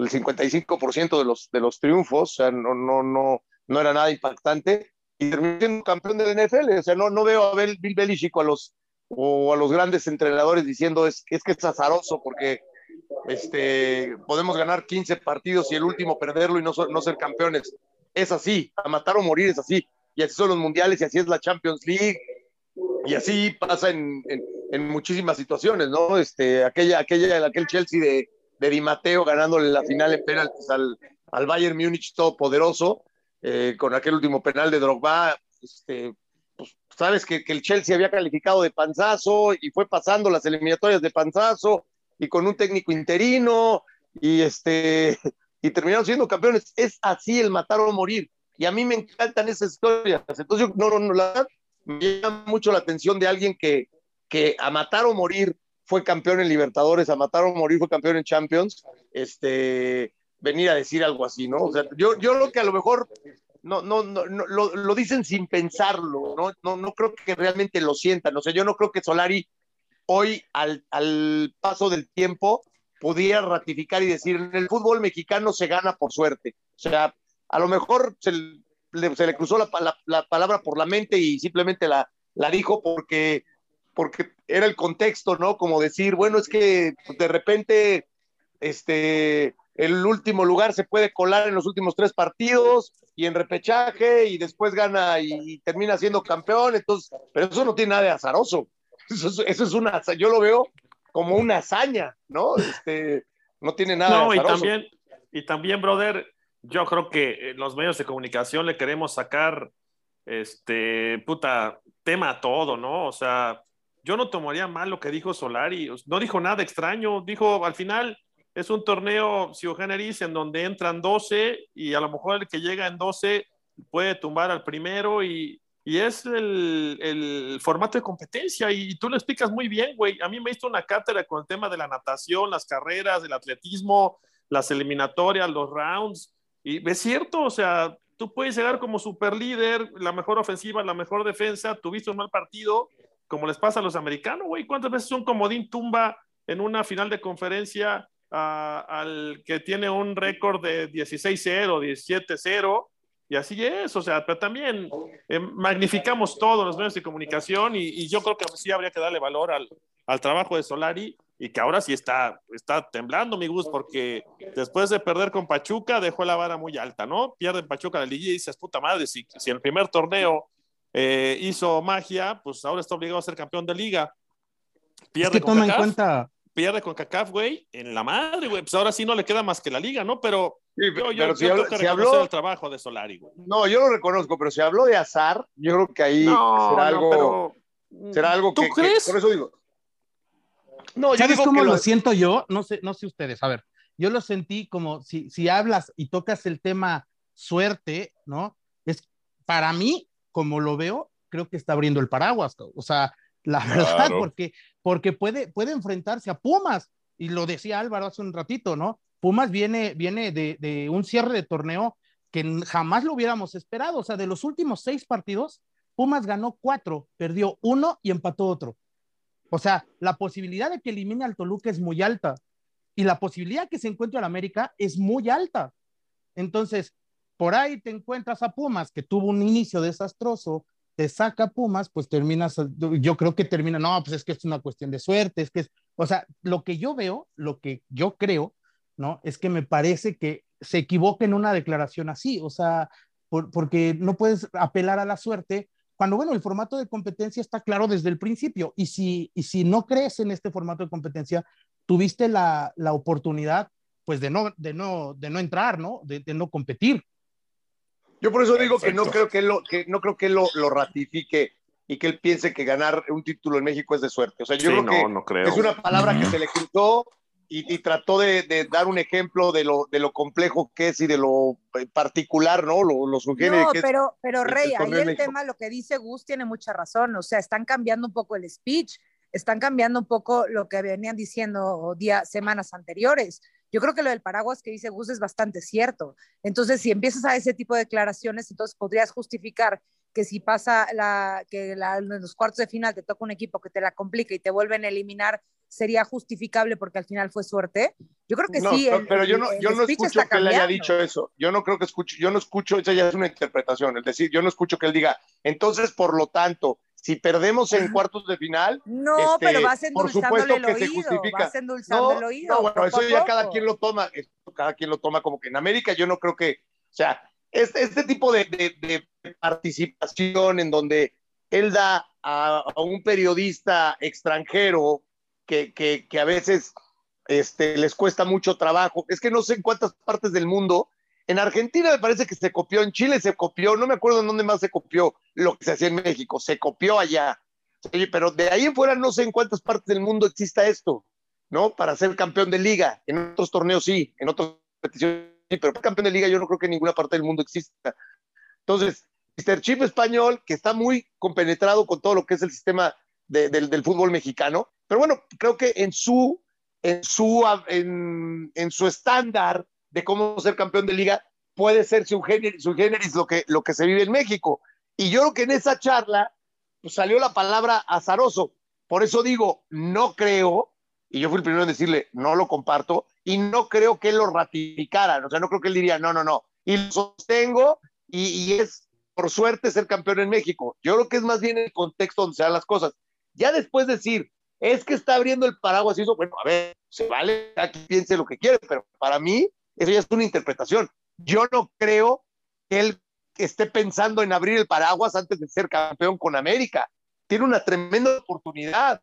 Speaker 3: el 55% de los, de los triunfos, o sea, no, no, no, no era nada impactante y terminó siendo campeón de la NFL, o sea, no, no veo a Bill Belichick a los o a los grandes entrenadores diciendo es, es que es azaroso porque este, podemos ganar 15 partidos y el último perderlo y no, no ser campeones. Es así, a matar o morir es así. Y así son los mundiales y así es la Champions League. Y así pasa en, en, muchísimas situaciones, ¿no? Este, aquella, aquella, aquel Chelsea de, de Di Matteo ganándole la final en penaltis al, al Bayern Múnich todopoderoso, eh, con aquel último penal de Drogba, este, pues, sabes que, el Chelsea había calificado de panzazo y fue pasando las eliminatorias de panzazo y con un técnico interino y este y terminaron siendo campeones. Es así el matar o morir. Y a mí me encantan esas historias. Entonces, yo, me llama mucho la atención de alguien que, que a matar o morir fue campeón en Libertadores, a matar o morir fue campeón en Champions, este, venir a decir algo así, ¿no? O sea, yo, yo lo que a lo mejor no, no, no, lo, lo, dicen sin pensarlo, ¿no? ¿no? No creo que realmente lo sientan. O sea, yo no creo que Solari hoy, al, al paso del tiempo, pudiera ratificar y decir, en el fútbol mexicano se gana por suerte. O sea, a lo mejor se le, se le cruzó la, la, palabra por la mente y simplemente la, la dijo porque, porque era el contexto, ¿no? Como decir, bueno, es que de repente, este, el último lugar se puede colar en los últimos tres partidos y en repechaje y después gana y, termina siendo campeón. Entonces, pero eso no tiene nada de azaroso. Eso, es una, yo lo veo como una hazaña, ¿no? Este, no tiene nada
Speaker 2: de azaroso. Y también, y también, brother, yo creo que los medios de comunicación le queremos sacar, este, puta, tema a todo, ¿no? O sea, yo no tomaría mal lo que dijo Solari, no dijo nada extraño, dijo al final es un torneo Generis en donde entran 12 y a lo mejor el que llega en 12 puede tumbar al primero y, y es el, el, formato de competencia y tú lo explicas muy bien, güey. A mí me hizo una cátedra con el tema de la natación, las carreras, el atletismo, las eliminatorias, los rounds. Y es cierto, o sea, tú puedes llegar como super líder, la mejor ofensiva, la mejor defensa, tuviste un mal partido, como les pasa a los americanos, güey. ¿Cuántas veces un comodín tumba en una final de conferencia al que tiene un récord de 16-0, 17-0, y así es, o sea, pero también eh, magnificamos todos los medios de comunicación y, yo creo que sí habría que darle valor al, al trabajo de Solari y que ahora sí está, está temblando, mi Gus, porque después de perder con Pachuca dejó la vara muy alta, ¿no? Pierde Pachuca la liga y dices, puta madre, si, si el primer torneo eh, hizo magia, pues ahora está obligado a ser campeón de liga.
Speaker 5: Pierde es que toma en cuenta.
Speaker 2: Pierde con CACAF, güey, en la madre, güey. Pues ahora sí no le queda más que la liga, ¿no? Pero
Speaker 3: yo, yo, si habló,
Speaker 2: el trabajo de Solari, güey.
Speaker 3: No, yo lo reconozco, pero si habló de azar, yo creo que ahí será algo. será algo
Speaker 2: ¿Tú crees?
Speaker 3: por eso digo.
Speaker 5: No, ¿Sabes cómo lo... siento yo? No sé, no sé ustedes. A ver, yo lo sentí como si, si hablas y tocas el tema suerte, ¿no? Es para mí, como lo veo, creo que está abriendo el paraguas. O sea, la verdad, porque, porque puede, puede enfrentarse a Pumas. Y lo decía Álvaro hace un ratito, ¿no? Pumas viene, viene de, de un cierre de torneo que jamás lo hubiéramos esperado. O sea, de los últimos seis partidos, Pumas ganó cuatro, perdió uno y empató otro. O sea, la posibilidad de que elimine al Toluca es muy alta y la posibilidad de que se encuentre al América es muy alta. Entonces, por ahí te encuentras a Pumas, que tuvo un inicio desastroso, te saca Pumas, pues terminas, yo creo que termina, no, pues es que es una cuestión de suerte, es que es, o sea, lo que yo veo, lo que yo creo, ¿no? Es que me parece que se equivoca en una declaración así, o sea, porque no puedes apelar a la suerte cuando, bueno, el formato de competencia está claro desde el principio y si, y si no crees en este formato de competencia, tuviste la, la oportunidad, pues, de no, de no, de no entrar, ¿no? De no competir.
Speaker 3: Yo por eso digo que no creo que, él lo, que no creo que lo, lo, ratifique y que él piense que ganar un título en México es de suerte. O sea, yo creo que
Speaker 2: no creo.
Speaker 3: es una palabra que se le cruzó y, trató de, dar un ejemplo de lo, de lo complejo que es y de lo eh, particular, ¿no? Lo, lo sugiere.
Speaker 4: No, pero, pero Rey, ahí el tema, lo que dice Gus tiene mucha razón. O sea, están cambiando un poco el speech, están cambiando un poco lo que venían diciendo días, semanas anteriores. Yo creo que lo del paraguas que dice Gus es bastante cierto. Entonces, si empiezas a ese tipo de declaraciones, entonces podrías justificar que si pasa la, que la, en los cuartos de final te toca un equipo que te la complica y te vuelven a eliminar, sería justificable porque al final fue suerte. Yo creo que sí.
Speaker 3: pero yo no, yo no escucho que él haya dicho eso. Yo no creo que escucho, yo no escucho, esa ya es una interpretación. Es decir, yo no escucho que él diga, entonces, por lo tanto, si perdemos en cuartos de final,
Speaker 4: no, este, pero vas endulzándole el oído, vas endulzando el oído. No,
Speaker 3: bueno, eso ya cada quien lo toma, cada quien lo toma como que en América yo no creo que, o sea, este, este tipo de, de, participación en donde él da a, un periodista extranjero que, que, que, a veces este, les cuesta mucho trabajo, es que no sé en cuántas partes del mundo, en Argentina me parece que se copió, en Chile se copió, no me acuerdo en dónde más se copió lo que se hacía en México, se copió allá. pero de ahí en fuera no sé en cuántas partes del mundo exista esto, ¿no? Para ser campeón de liga. En otros torneos sí, en otras competiciones pero campeón de liga yo no creo que en ninguna parte del mundo exista. Entonces, Mr. Chip español, que está muy compenetrado con todo lo que es el sistema del fútbol mexicano, pero bueno, creo que en su, en su, en, en su estándar de cómo ser campeón de liga, puede ser su generis, su generis lo, que, lo que se vive en México. Y yo creo que en esa charla pues, salió la palabra azaroso. Por eso digo, no creo y yo fui el primero en decirle, no lo comparto, y no creo que él lo ratificara, o sea, no creo que él diría, no, no, no, y lo sostengo, y, es por suerte ser campeón en México. Yo creo que es más bien el contexto donde se dan las cosas. Ya después decir, es que está abriendo el paraguas y eso, bueno, a ver, se vale, aquí piense lo que quiere, pero para mí eso ya es una interpretación. Yo no creo que él esté pensando en abrir el paraguas antes de ser campeón con América. Tiene una tremenda oportunidad.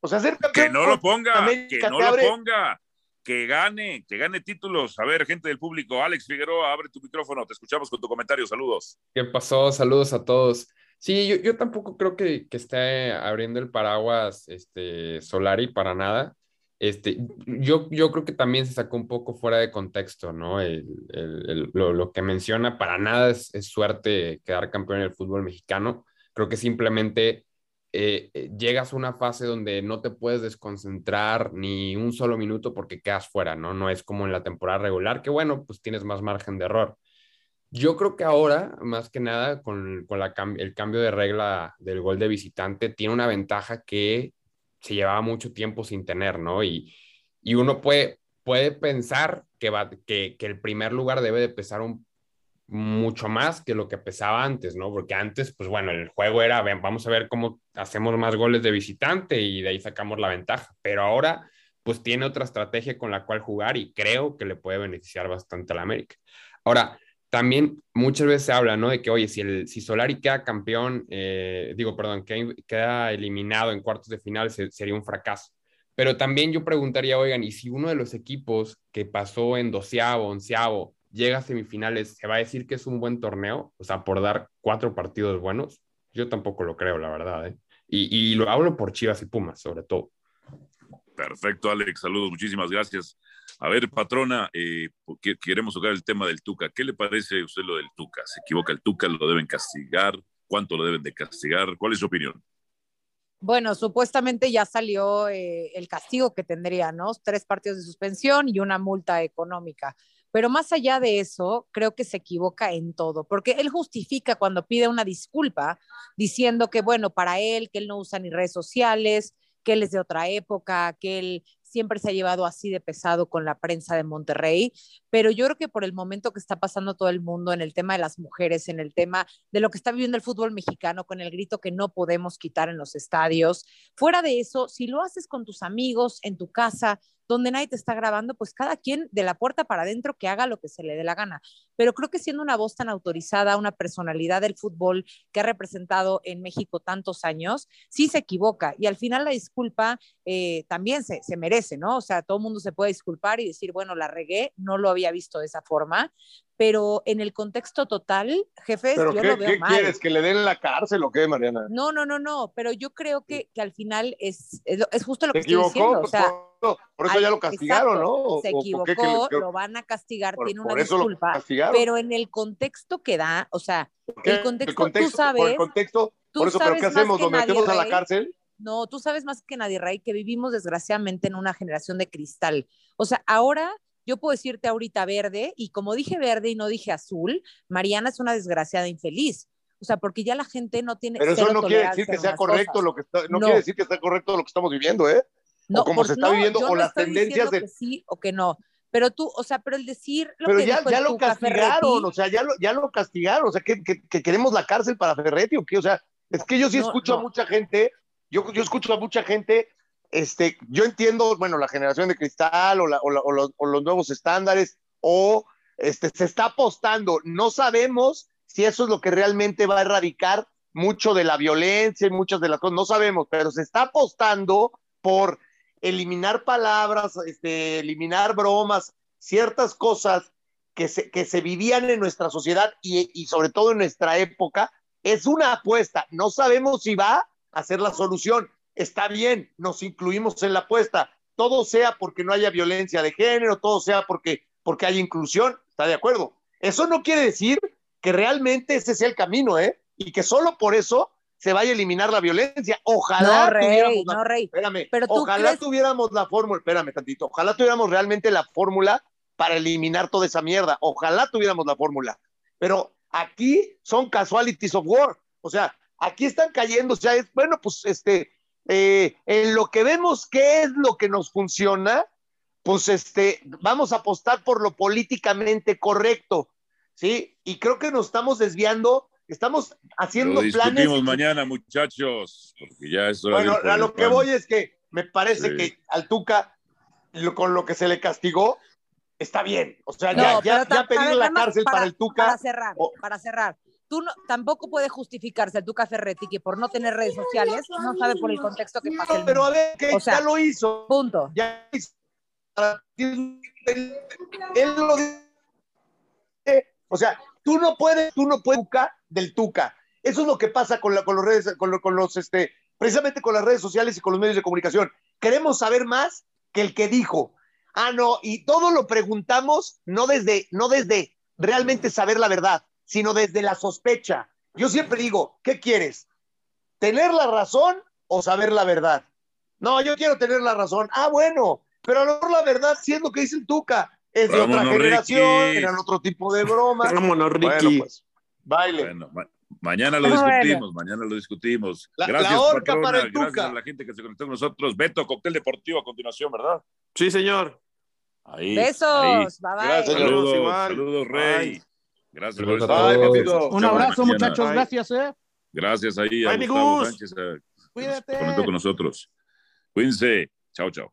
Speaker 3: O sea, ser
Speaker 1: Que no lo ponga, que no lo ponga, que gane, que gane títulos. A ver, gente del público, Alex Figueroa, abre tu micrófono, te escuchamos con tu comentario, saludos.
Speaker 6: ¿Qué pasó? Saludos a todos. Sí, yo, yo tampoco creo que, que, esté abriendo el paraguas este, Solari para nada. Este, yo, yo creo que también se sacó un poco fuera de contexto, ¿no? El, el, lo, lo, que menciona para nada es, es suerte quedar campeón en el fútbol mexicano. Creo que simplemente eh, eh, llegas a una fase donde no te puedes desconcentrar ni un solo minuto porque quedas fuera, ¿no? No es como en la temporada regular, que bueno, pues tienes más margen de error. Yo creo que ahora, más que nada, con, con la, el cambio de regla del gol de visitante, tiene una ventaja que se llevaba mucho tiempo sin tener, ¿no? Y, y uno puede, puede pensar que, va, que, que el primer lugar debe de pesar mucho más que lo que pesaba antes, ¿no? Porque antes, pues bueno, el juego era, vamos a ver cómo hacemos más goles de visitante y de ahí sacamos la ventaja. Pero ahora, pues tiene otra estrategia con la cual jugar y creo que le puede beneficiar bastante a la América. Ahora, también muchas veces se habla, ¿no? De que, oye, si, el, si Solari queda campeón, eh, digo, perdón, que queda eliminado en cuartos de final, sería un fracaso. Pero también yo preguntaría, oigan, ¿y si uno de los equipos que pasó en doceavo, onceavo, llega a semifinales, ¿se va a decir que es un buen torneo? O sea, por dar cuatro partidos buenos. Yo tampoco lo creo, la verdad. ¿eh? Y, y lo hablo por Chivas y Pumas, sobre todo.
Speaker 1: Perfecto, Alex. Saludos, muchísimas gracias. A ver, patrona, eh, queremos tocar el tema del Tuca. ¿Qué le parece a usted lo del Tuca? ¿Se equivoca el Tuca? ¿Lo deben castigar? ¿Cuánto lo deben de castigar? ¿Cuál es su opinión?
Speaker 4: Bueno, supuestamente ya salió eh, el castigo que tendría, ¿no? Tres partidos de suspensión y una multa económica. Pero más allá de eso, creo que se equivoca en todo, porque él justifica cuando pide una disculpa diciendo que, bueno, para él, que él no usa ni redes sociales, que él es de otra época, que él siempre se ha llevado así de pesado con la prensa de Monterrey, pero yo creo que por el momento que está pasando todo el mundo en el tema de las mujeres, en el tema de lo que está viviendo el fútbol mexicano, con el grito que no podemos quitar en los estadios, fuera de eso, si lo haces con tus amigos, en tu casa, donde nadie te está grabando, pues cada quien de la puerta para adentro que haga lo que se le dé la gana. Pero creo que siendo una voz tan autorizada, una personalidad del fútbol que ha representado en México tantos años, sí se equivoca y al final la disculpa eh, también se, se merece, ¿no? O sea, todo el mundo se puede disculpar y decir, bueno, la regué, no lo había visto de esa forma, pero en el contexto total, jefes, yo
Speaker 3: qué,
Speaker 4: lo veo
Speaker 3: ¿qué quieres? ¿Que le den la cárcel o qué, Mariana?
Speaker 4: No, no, no, no, pero yo creo que, que al final es, es, justo lo que estoy diciendo. O sea,
Speaker 3: por, eso ya lo castigaron, ¿no?
Speaker 4: Se equivocó, lo van a castigar, tiene una disculpa, pero en el contexto que da, o sea, el contexto, tú sabes...
Speaker 3: Por el contexto, por eso, ¿pero qué hacemos? ¿Lo metemos a la cárcel?
Speaker 4: No, tú sabes más que nadie, Ray, que vivimos desgraciadamente en una generación de cristal. O sea, ahora yo puedo decirte ahorita verde y como dije verde y no dije azul, Mariana es una desgraciada infeliz. O sea, porque ya la gente no tiene.
Speaker 3: Pero eso no quiere decir que sea correcto lo que está, no, quiere decir que sea correcto lo que estamos viviendo, ¿eh? No, o como se está viviendo, o las tendencias de.
Speaker 4: Que sí o que no. Pero tú, o sea, pero el decir.
Speaker 3: Lo pero que ya, ya lo castigaron, o sea, ya lo, ya lo castigaron, o sea, que, que, queremos la cárcel para Ferretti o qué, o sea, es que yo sí escucho a mucha gente, yo, yo escucho a mucha gente este, yo entiendo, bueno, la generación de cristal o, los, nuevos estándares, o este, se está apostando, no sabemos si eso es lo que realmente va a erradicar mucho de la violencia y muchas de las cosas, no sabemos, pero se está apostando por eliminar palabras, este, eliminar bromas, ciertas cosas que se, que se vivían en nuestra sociedad y, y sobre todo en nuestra época, es una apuesta. No sabemos si va a ser la solución, está bien, nos incluimos en la apuesta, todo sea porque no haya violencia de género, todo sea porque, porque haya inclusión, está de acuerdo. Eso no quiere decir que realmente ese sea el camino, ¿eh? Y que solo por eso se vaya a eliminar la violencia. Ojalá tuviéramos la, Espérame, ojalá tuviéramos la fórmula, espérame tantito, ojalá tuviéramos realmente la fórmula para eliminar toda esa mierda. Ojalá tuviéramos la fórmula. Pero aquí son casualties of war. O sea, aquí están cayendo, o sea, es, bueno, pues este, eh, en lo que vemos qué es lo que nos funciona, pues este, vamos a apostar por lo políticamente correcto, ¿sí? Y creo que nos estamos desviando, estamos haciendo
Speaker 1: lo discutimos mañana, muchachos, porque ya es
Speaker 3: Bueno, a lo que voy es que me parece que al Tuca, con lo que se le castigó, está bien. O sea, ya, ya, ya la cárcel para, el Tuca.
Speaker 4: Para cerrar, para cerrar tú no, tampoco puede justificarse el Tuca Ferretti que por no tener redes sociales no sabe por el contexto que pasa.
Speaker 3: No, pero a ver, que ya lo hizo.
Speaker 4: Punto.
Speaker 3: Ya hizo. Él, lo o sea, tú no puedes, tú no puedes Tuca del Tuca. Eso es lo que pasa con, la, con los redes, con, con los, este, precisamente con las redes sociales y con los medios de comunicación. Queremos saber más que el que dijo. Ah, no, y todo lo preguntamos no desde, no desde realmente saber la verdad, sino desde la sospecha. Yo siempre digo, ¿qué quieres? ¿Tener la razón o saber la verdad? No, yo quiero tener la razón. Ah, bueno, pero a lo mejor la verdad, siendo que dice el Tuca, es de otra generación, eran otro tipo de bromas.
Speaker 2: Vámonos, Ricky. Bueno, pues,
Speaker 3: baile.
Speaker 1: mañana lo discutimos, mañana lo discutimos.
Speaker 3: gracias, la para el Tuca.
Speaker 1: gracias a la gente que se conectó con nosotros. Beto, cóctel deportivo a continuación, ¿verdad?
Speaker 2: Sí, señor.
Speaker 1: Ahí,
Speaker 4: Besos, bye bye.
Speaker 1: Gracias, saludos, saludos, Rey. Gracias por
Speaker 5: estar Un abrazo, muchachos. Gracias, eh.
Speaker 1: Gracias ahí a Gustavo Sánchez. Eh, Cuídate. Se conectó con nosotros. Cuídense. Chao, chao.